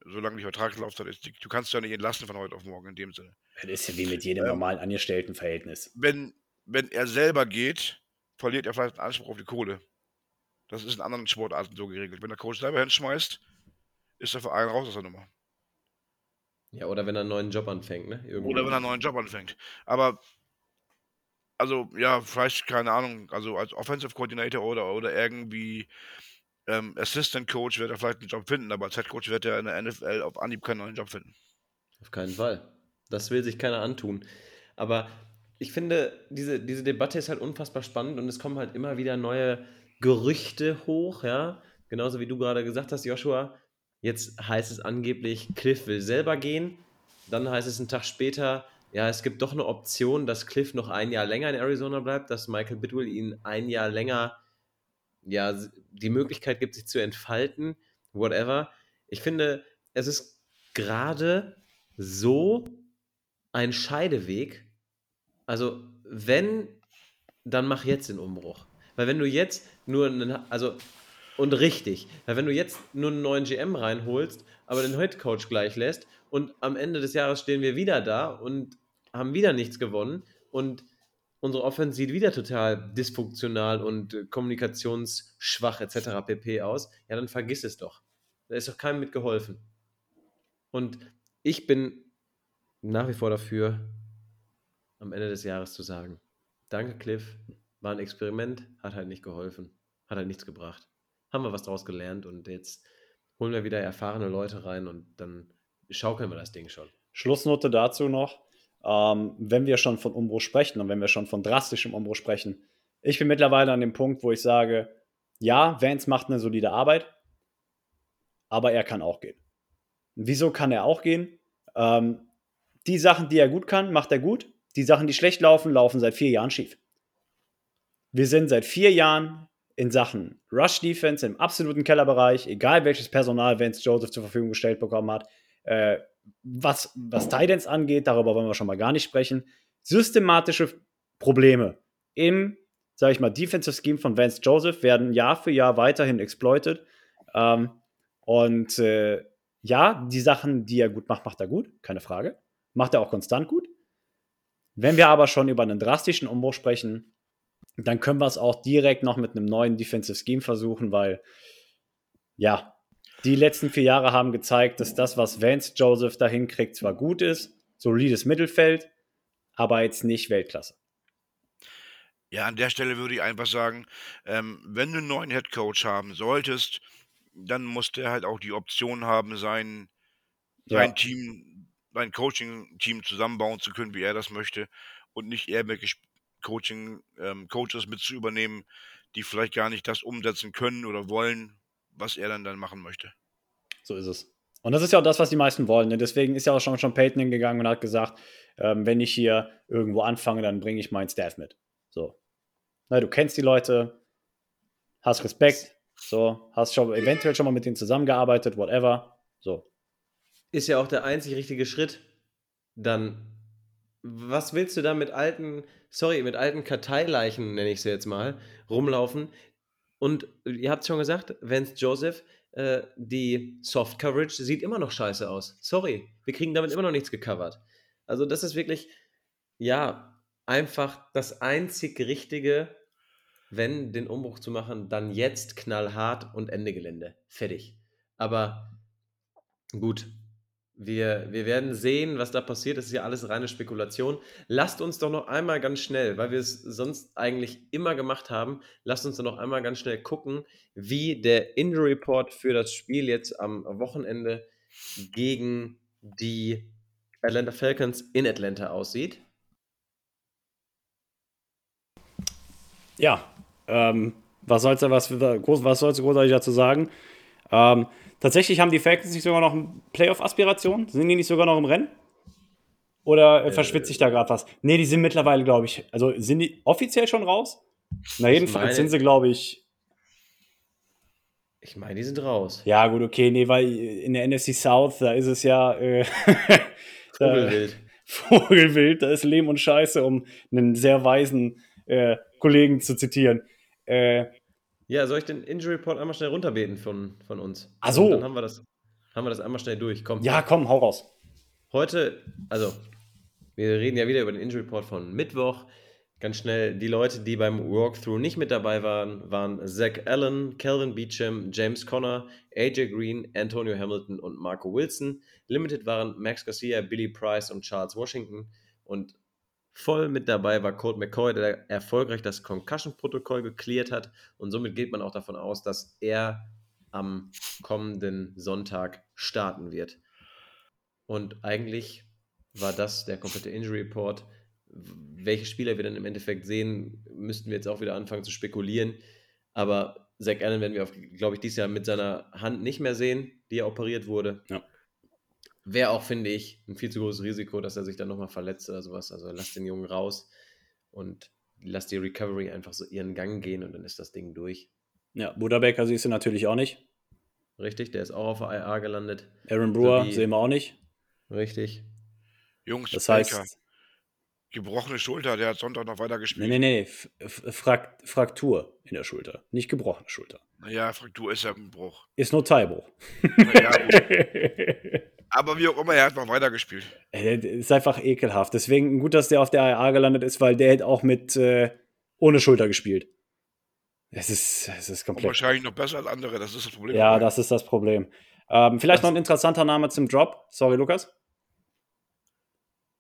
solange die Vertragslaufzeit ist. Du kannst ja nicht entlassen von heute auf morgen in dem Sinne. Das ist ja wie mit jedem ähm, normalen Angestelltenverhältnis. Wenn, wenn er selber geht, verliert er vielleicht einen Anspruch auf die Kohle. Das ist in anderen Sportarten so geregelt. Wenn der Coach selber hinschmeißt, ist der Verein raus aus der Nummer. Ja, oder wenn er einen neuen Job anfängt, ne? Irgendwo. Oder wenn er einen neuen Job anfängt. Aber, also, ja, vielleicht, keine Ahnung, also als Offensive Coordinator oder, oder irgendwie ähm, Assistant Coach wird er vielleicht einen Job finden, aber als Head Coach wird er in der NFL auf Anhieb keinen neuen Job finden. Auf keinen Fall. Das will sich keiner antun. Aber ich finde, diese, diese Debatte ist halt unfassbar spannend und es kommen halt immer wieder neue Gerüchte hoch, ja. Genauso wie du gerade gesagt hast, Joshua. Jetzt heißt es angeblich, Cliff will selber gehen. Dann heißt es einen Tag später, ja, es gibt doch eine Option, dass Cliff noch ein Jahr länger in Arizona bleibt, dass Michael Bidwell ihn ein Jahr länger ja, die Möglichkeit gibt, sich zu entfalten, whatever. Ich finde, es ist gerade so ein Scheideweg. Also, wenn, dann mach jetzt den Umbruch. Weil wenn du jetzt nur einen, also, und richtig, weil wenn du jetzt nur einen neuen GM reinholst, aber den Head Coach gleich lässt und am Ende des Jahres stehen wir wieder da und haben wieder nichts gewonnen und unsere Offense sieht wieder total dysfunktional und äh, kommunikationsschwach etc. pp. aus, ja, dann vergiss es doch. Da ist doch keinem mit geholfen. Und ich bin nach wie vor dafür, am Ende des Jahres zu sagen, danke Cliff, war ein Experiment, hat halt nicht geholfen, hat halt nichts gebracht. Haben wir was draus gelernt und jetzt holen wir wieder erfahrene Leute rein und dann schaukeln wir das Ding schon. Schlussnote dazu noch. Ähm, wenn wir schon von Umbruch sprechen und wenn wir schon von drastischem Umbruch sprechen, ich bin mittlerweile an dem Punkt, wo ich sage, ja, Vance macht eine solide Arbeit, aber er kann auch gehen. Wieso kann er auch gehen? Ähm, die Sachen, die er gut kann, macht er gut. Die Sachen, die schlecht laufen, laufen seit vier Jahren schief. Wir sind seit vier Jahren in Sachen Rush Defense im absoluten Kellerbereich, egal welches Personal Vance Joseph zur Verfügung gestellt bekommen hat. Äh, was, was Titans angeht, darüber wollen wir schon mal gar nicht sprechen. Systematische Probleme im, sage ich mal, Defensive Scheme von Vance Joseph werden Jahr für Jahr weiterhin exploited. Ähm, und äh, ja, die Sachen, die er gut macht, macht er gut, keine Frage. Macht er auch konstant gut. Wenn wir aber schon über einen drastischen Umbruch sprechen, dann können wir es auch direkt noch mit einem neuen Defensive Scheme versuchen, weil ja, die letzten vier Jahre haben gezeigt, dass das, was Vance Joseph da hinkriegt, zwar gut ist, solides Mittelfeld, aber jetzt nicht Weltklasse. Ja, an der Stelle würde ich einfach sagen, ähm, wenn du einen neuen Head Coach haben solltest, dann muss der halt auch die Option haben, sein, sein ja. Team, sein Coaching-Team zusammenbauen zu können, wie er das möchte und nicht irgendwelche Coaching, ähm, Coaches mit zu übernehmen, die vielleicht gar nicht das umsetzen können oder wollen, was er dann, dann machen möchte. So ist es. Und das ist ja auch das, was die meisten wollen. Ne? Deswegen ist ja auch schon, schon Peyton hingegangen und hat gesagt, ähm, wenn ich hier irgendwo anfange, dann bringe ich meinen Staff mit. So. Na, du kennst die Leute, hast Respekt, so, hast schon eventuell schon mal mit denen zusammengearbeitet, whatever. So. Ist ja auch der einzig richtige Schritt. Dann, was willst du da mit alten, sorry, mit alten Karteileichen, nenne ich sie jetzt mal, rumlaufen, und ihr habt es schon gesagt, Vance Joseph, äh, die Soft Coverage sieht immer noch scheiße aus. Sorry, wir kriegen damit immer noch nichts gecovert. Also das ist wirklich, ja, einfach das einzig Richtige, wenn den Umbruch zu machen, dann jetzt knallhart und Ende Gelände. Fertig. Aber gut, wir, wir werden sehen, was da passiert. Das ist ja alles reine Spekulation. Lasst uns doch noch einmal ganz schnell, weil wir es sonst eigentlich immer gemacht haben, lasst uns doch noch einmal ganz schnell gucken, wie der Injury Report für das Spiel jetzt am Wochenende gegen die Atlanta Falcons in Atlanta aussieht. Ja, ähm, was soll's da was, was soll's großartig dazu sagen? Ähm, Tatsächlich haben die Falcons nicht sogar noch Playoff-Aspirationen? Sind die nicht sogar noch im Rennen? Oder äh, verschwitzt sich da gerade was? Nee, die sind mittlerweile, glaube ich, also sind die offiziell schon raus? Na, jedenfalls sind sie, glaube ich. Ich meine, die sind raus. Ja, gut, okay, nee, weil in der NFC South, da ist es ja. Äh, Vogelwild. Vogelwild, da ist Lehm und Scheiße, um einen sehr weisen äh, Kollegen zu zitieren. Äh, ja, soll ich den Injury Report einmal schnell runterbeten von, von uns? Ach so. dann haben wir, das, haben wir das einmal schnell durch. Komm. Ja, komm, hau raus. Heute, also, wir reden ja wieder über den Injury Report von Mittwoch. Ganz schnell, die Leute, die beim Walkthrough nicht mit dabei waren, waren Zach Allen, Calvin Beecham, James Conner, AJ Green, Antonio Hamilton und Marco Wilson. Limited waren Max Garcia, Billy Price und Charles Washington. Und Voll mit dabei war Colt McCoy, der erfolgreich das Concussion-Protokoll geklärt hat. Und somit geht man auch davon aus, dass er am kommenden Sonntag starten wird. Und eigentlich war das der komplette Injury Report. Welche Spieler wir dann im Endeffekt sehen, müssten wir jetzt auch wieder anfangen zu spekulieren. Aber Zach Allen werden wir, glaube ich, dieses Jahr mit seiner Hand nicht mehr sehen, die er operiert wurde. Ja wäre auch, finde ich, ein viel zu großes Risiko, dass er sich dann nochmal verletzt oder sowas. Also lass den Jungen raus und lass die Recovery einfach so ihren Gang gehen und dann ist das Ding durch. Ja, Budabecker siehst du natürlich auch nicht. Richtig, der ist auch auf der IA gelandet. Aaron Brewer so sehen wir auch nicht. Richtig. Jungs, das heißt, gebrochene Schulter, der hat Sonntag noch weiter gespielt. Nee, nee, nee, Frakt Fraktur in der Schulter, nicht gebrochene Schulter. Naja, Fraktur ist ja ein Bruch. Ist nur Teilbruch. Naja, Aber wie auch immer, er hat noch weitergespielt. Ist einfach ekelhaft. Deswegen gut, dass der auf der IA gelandet ist, weil der hätte auch mit äh, ohne Schulter gespielt. Es ist, es ist komplett. Und wahrscheinlich noch besser als andere, das ist das Problem. Ja, das ist das Problem. Ähm, vielleicht das noch ein interessanter Name zum Drop. Sorry, Lukas.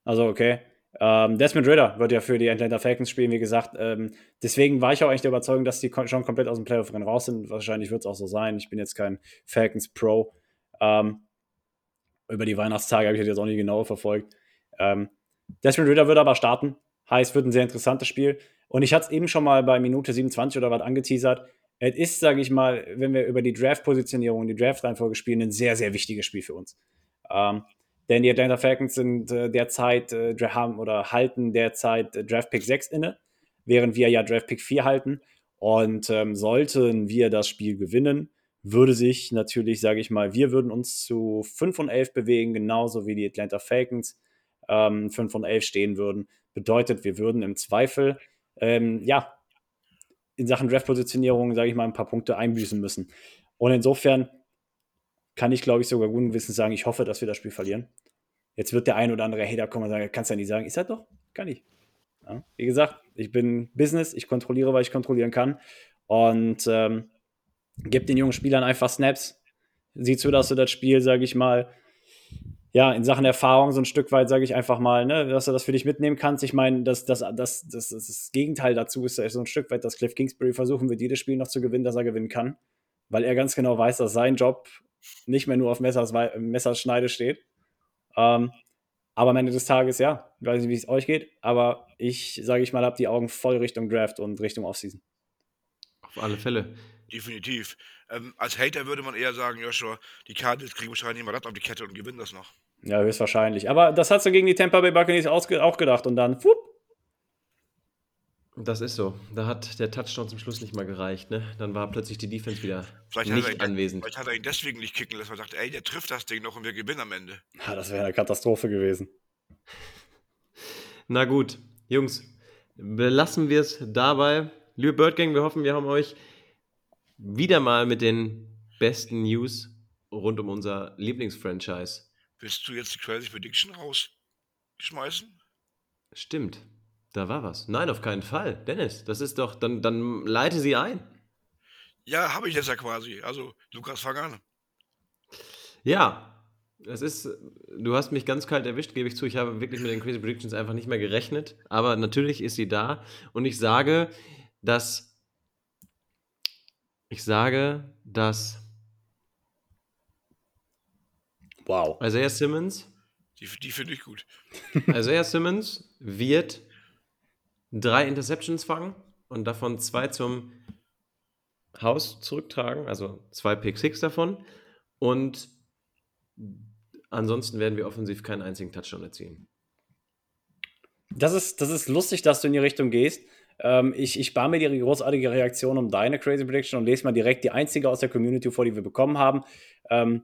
Also, okay. Ähm, Desmond Ritter wird ja für die Atlanta Falcons spielen, wie gesagt. Ähm, deswegen war ich auch eigentlich der Überzeugung, dass die schon komplett aus dem Playoff-Rennen raus sind. Wahrscheinlich wird es auch so sein. Ich bin jetzt kein Falcons Pro. Ähm, über die Weihnachtstage habe ich das jetzt auch nicht genau verfolgt. Ähm, Desmond Ritter wird aber starten. Heißt, wird ein sehr interessantes Spiel. Und ich hatte es eben schon mal bei Minute 27 oder was angeteasert. Es ist, sage ich mal, wenn wir über die Draft-Positionierung, die Draft-Reihenfolge spielen, ein sehr, sehr wichtiges Spiel für uns. Ähm, denn die Atlanta Falcons sind äh, derzeit äh, haben oder halten derzeit äh, Draft Pick 6 inne, während wir ja Draft Pick 4 halten. Und ähm, sollten wir das Spiel gewinnen, würde sich natürlich, sage ich mal, wir würden uns zu 5 und 11 bewegen, genauso wie die Atlanta Falcons ähm, 5 und 11 stehen würden. Bedeutet, wir würden im Zweifel, ähm, ja, in Sachen Draft-Positionierung, sage ich mal, ein paar Punkte einbüßen müssen. Und insofern kann ich, glaube ich, sogar guten Wissens sagen, ich hoffe, dass wir das Spiel verlieren. Jetzt wird der ein oder andere Hater kommen und sagen, kannst du ja nicht sagen. Ich sage doch, kann ich. Ja, wie gesagt, ich bin Business, ich kontrolliere, was ich kontrollieren kann. Und ähm, gib den jungen Spielern einfach Snaps. Sieh zu, dass du das Spiel, sage ich mal, ja, in Sachen Erfahrung so ein Stück weit, sage ich einfach mal, ne, dass du das für dich mitnehmen kannst. Ich meine, das, das, das, das, das Gegenteil dazu ist so ein Stück weit, dass Cliff Kingsbury versuchen wird, jedes Spiel noch zu gewinnen, dass er gewinnen kann. Weil er ganz genau weiß, dass sein Job nicht mehr nur auf Messers, Messerschneide steht. Ähm, aber am Ende des Tages, ja, ich weiß nicht, wie es euch geht, aber ich, sage ich mal, habe die Augen voll Richtung Draft und Richtung Offseason. Auf alle Fälle. Definitiv. Ähm, als Hater würde man eher sagen, Joshua, die Cardinals kriegen wahrscheinlich immer das auf die Kette und gewinnen das noch. Ja, höchstwahrscheinlich. Aber das hast du gegen die Tampa Bay Buccaneers auch gedacht und dann, fupp. Das ist so. Da hat der Touchdown zum Schluss nicht mal gereicht. Ne? Dann war plötzlich die Defense wieder vielleicht nicht ihn, anwesend. Vielleicht hat er ihn deswegen nicht kicken lassen, weil er sagt, ey, der trifft das Ding noch und wir gewinnen am Ende. Ja, das wäre eine Katastrophe gewesen. Na gut, Jungs, belassen wir es dabei. Liebe Birdgang, wir hoffen, wir haben euch wieder mal mit den besten News rund um unser Lieblingsfranchise. Willst du jetzt die Crazy Prediction rausschmeißen? Stimmt. Da war was. Nein, auf keinen Fall. Dennis, das ist doch, dann, dann leite sie ein. Ja, habe ich jetzt ja quasi. Also, Lukas, fang an. Ja, es ist, du hast mich ganz kalt erwischt, gebe ich zu. Ich habe wirklich mit den Crazy Predictions einfach nicht mehr gerechnet. Aber natürlich ist sie da. Und ich sage, dass ich sage, dass. Wow. Isaiah Simmons. Die, die finde ich gut. Isaiah Simmons wird drei Interceptions fangen und davon zwei zum Haus zurücktragen, also zwei Pick Six davon. Und ansonsten werden wir offensiv keinen einzigen Touchdown erzielen. Das ist, das ist lustig, dass du in die Richtung gehst. Ähm, ich, ich spare mir die großartige Reaktion um deine Crazy Prediction und lese mal direkt die einzige aus der Community vor, die wir bekommen haben. Ähm,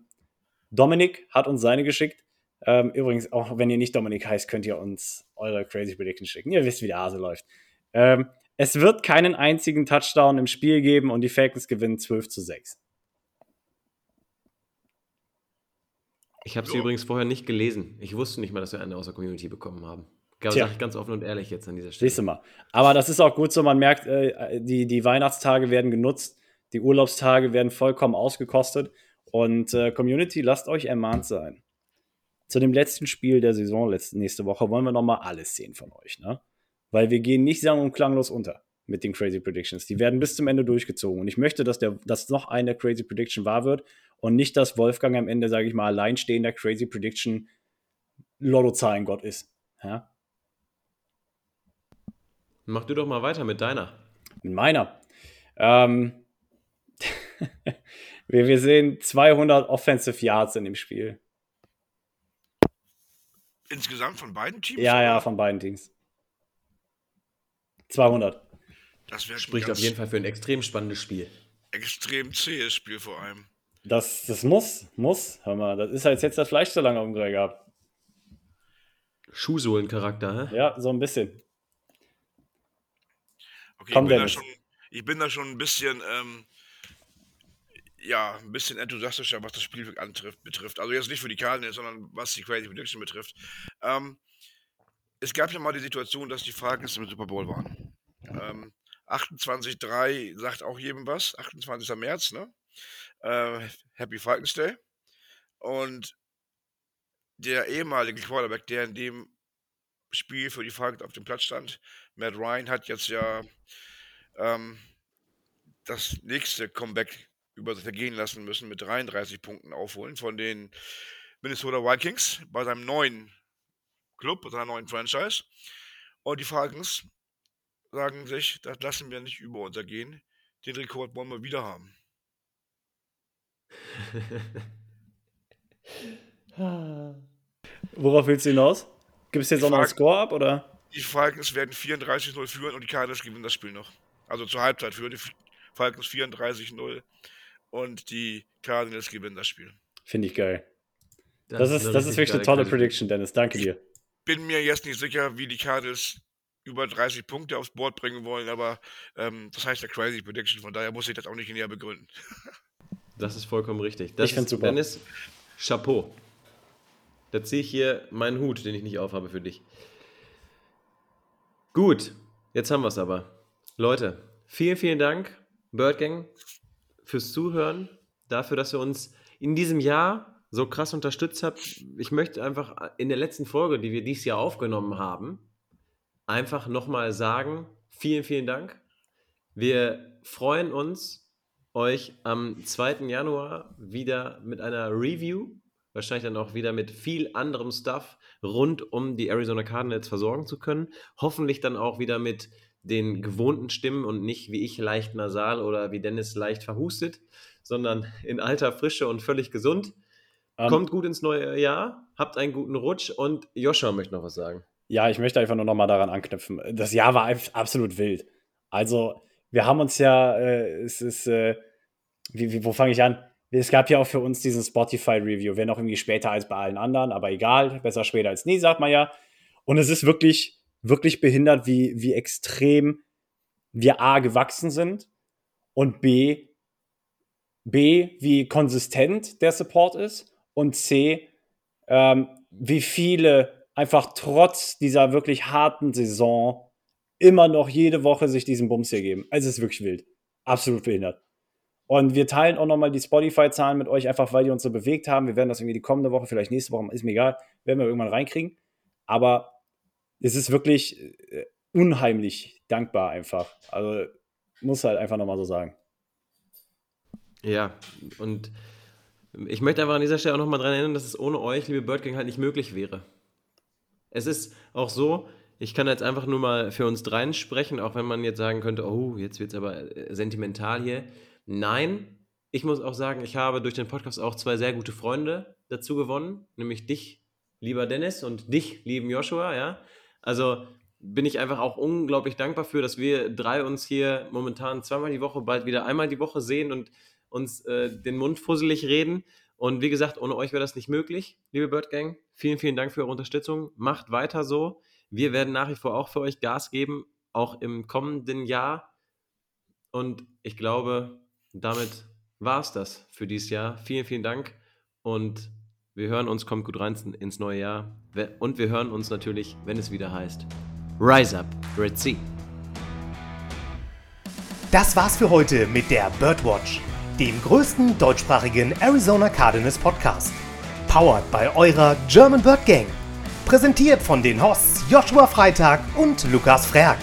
Dominik hat uns seine geschickt. Ähm, übrigens, auch wenn ihr nicht Dominik heißt, könnt ihr uns eure Crazy Prediction schicken. Ihr wisst, wie der Hase läuft. Ähm, es wird keinen einzigen Touchdown im Spiel geben und die Falcons gewinnen 12 zu 6. Ich habe sie übrigens vorher nicht gelesen. Ich wusste nicht mal, dass wir eine aus der Community bekommen haben. Sag ich ganz offen und ehrlich jetzt an dieser Stelle. Siehst du mal. Aber das ist auch gut so, man merkt, äh, die, die Weihnachtstage werden genutzt, die Urlaubstage werden vollkommen ausgekostet. Und äh, Community, lasst euch ermahnt sein. Zu dem letzten Spiel der Saison letzte, nächste Woche wollen wir nochmal alles sehen von euch, ne? Weil wir gehen nicht sang- und klanglos unter mit den Crazy Predictions. Die werden bis zum Ende durchgezogen. Und ich möchte, dass, der, dass noch eine Crazy Prediction wahr wird und nicht, dass Wolfgang am Ende, sage ich mal, alleinstehender Crazy Prediction Lottozahlen-Gott ist. Ja? Mach du doch mal weiter mit deiner. Mit meiner. Ähm, wir, wir sehen 200 Offensive Yards in dem Spiel. Insgesamt von beiden Teams? Ja, ja, von beiden Teams. 200. Das spricht auf jeden Fall für ein extrem spannendes Spiel. Extrem zähes Spiel vor allem. Das, das muss, muss. Hör mal, das ist halt jetzt das Fleisch so lange Grill gehabt. Schuhsohlen-Charakter, hä? Ja, so ein bisschen. Okay, ich bin, da schon, ich bin da schon ein bisschen, ähm, ja, ein bisschen enthusiastischer, was das Spiel antrifft, betrifft. Also jetzt nicht für die Cardinals, sondern was die Crazy Prediction betrifft. Ähm, es gab ja mal die Situation, dass die Falcons im Super Bowl waren. Ähm, 28.3 sagt auch jedem was. 28. März, ne? Äh, Happy Falcons Day. Und der ehemalige Quarterback, der in dem Spiel für die Falcons auf dem Platz stand. Matt Ryan hat jetzt ja ähm, das nächste Comeback über sich ergehen lassen müssen mit 33 Punkten aufholen von den Minnesota Vikings bei seinem neuen Club, bei seiner neuen Franchise. Und die Falcons sagen sich, das lassen wir nicht über uns ergehen. Den Rekord wollen wir wieder haben. Worauf willst du hinaus? Gibt es jetzt auch noch einen Score ab oder? Die Falcons werden 34-0 führen und die Cardinals gewinnen das Spiel noch. Also zur Halbzeit führen die Falcons 34-0 und die Cardinals gewinnen das Spiel. Finde ich geil. Das, ist, eine das ist wirklich eine tolle. Prediction, Dennis. Danke dir. Bin mir jetzt nicht sicher, wie die Cardinals über 30 Punkte aufs Board bringen wollen, aber ähm, das heißt ja Crazy Prediction, von daher muss ich das auch nicht näher begründen. Das ist vollkommen richtig. Das Ich find's ist, super. Dennis, Chapeau. Da ziehe ich hier meinen Hut, den ich nicht aufhabe für dich. Gut, jetzt haben wir es aber. Leute, vielen, vielen Dank, Birdgang, fürs Zuhören, dafür, dass ihr uns in diesem Jahr so krass unterstützt habt. Ich möchte einfach in der letzten Folge, die wir dieses Jahr aufgenommen haben, einfach nochmal sagen, vielen, vielen Dank. Wir freuen uns, euch am 2. Januar wieder mit einer Review, wahrscheinlich dann auch wieder mit viel anderem Stuff rund um die Arizona Cardinals versorgen zu können. Hoffentlich dann auch wieder mit den gewohnten Stimmen und nicht wie ich leicht nasal oder wie Dennis leicht verhustet, sondern in alter Frische und völlig gesund. Ähm, Kommt gut ins neue Jahr, habt einen guten Rutsch und Joshua möchte noch was sagen. Ja, ich möchte einfach nur noch mal daran anknüpfen. Das Jahr war einfach absolut wild. Also, wir haben uns ja, äh, es ist, äh, wie, wie, wo fange ich an? Es gab ja auch für uns diesen Spotify-Review, wenn auch irgendwie später als bei allen anderen, aber egal, besser später als nie, sagt man ja. Und es ist wirklich, wirklich behindert, wie, wie extrem wir A gewachsen sind und B, B, wie konsistent der Support ist und C, ähm, wie viele einfach trotz dieser wirklich harten Saison immer noch jede Woche sich diesen Bums hier geben. Also es ist wirklich wild. Absolut behindert. Und wir teilen auch nochmal die Spotify-Zahlen mit euch, einfach weil die uns so bewegt haben. Wir werden das irgendwie die kommende Woche, vielleicht nächste Woche, ist mir egal, werden wir irgendwann reinkriegen. Aber es ist wirklich äh, unheimlich dankbar einfach. Also muss halt einfach nochmal so sagen. Ja, und ich möchte einfach an dieser Stelle auch nochmal daran erinnern, dass es ohne euch, liebe Birdgang, halt nicht möglich wäre. Es ist auch so, ich kann jetzt einfach nur mal für uns dreien sprechen, auch wenn man jetzt sagen könnte, oh, jetzt wird es aber äh, sentimental hier. Nein, ich muss auch sagen, ich habe durch den Podcast auch zwei sehr gute Freunde dazu gewonnen, nämlich dich, lieber Dennis, und dich, lieben Joshua, ja. Also bin ich einfach auch unglaublich dankbar für, dass wir drei uns hier momentan zweimal die Woche, bald wieder einmal die Woche sehen und uns äh, den Mund fusselig reden. Und wie gesagt, ohne euch wäre das nicht möglich, liebe Bird Gang. Vielen, vielen Dank für eure Unterstützung. Macht weiter so. Wir werden nach wie vor auch für euch Gas geben, auch im kommenden Jahr. Und ich glaube, damit war es das für dieses Jahr. Vielen, vielen Dank. Und wir hören uns, kommt gut rein ins neue Jahr. Und wir hören uns natürlich, wenn es wieder heißt, Rise Up, Red Sea. Das war's für heute mit der Birdwatch, dem größten deutschsprachigen Arizona Cardinals Podcast. Powered bei eurer German Bird Gang. Präsentiert von den Hosts Joshua Freitag und Lukas Frerk.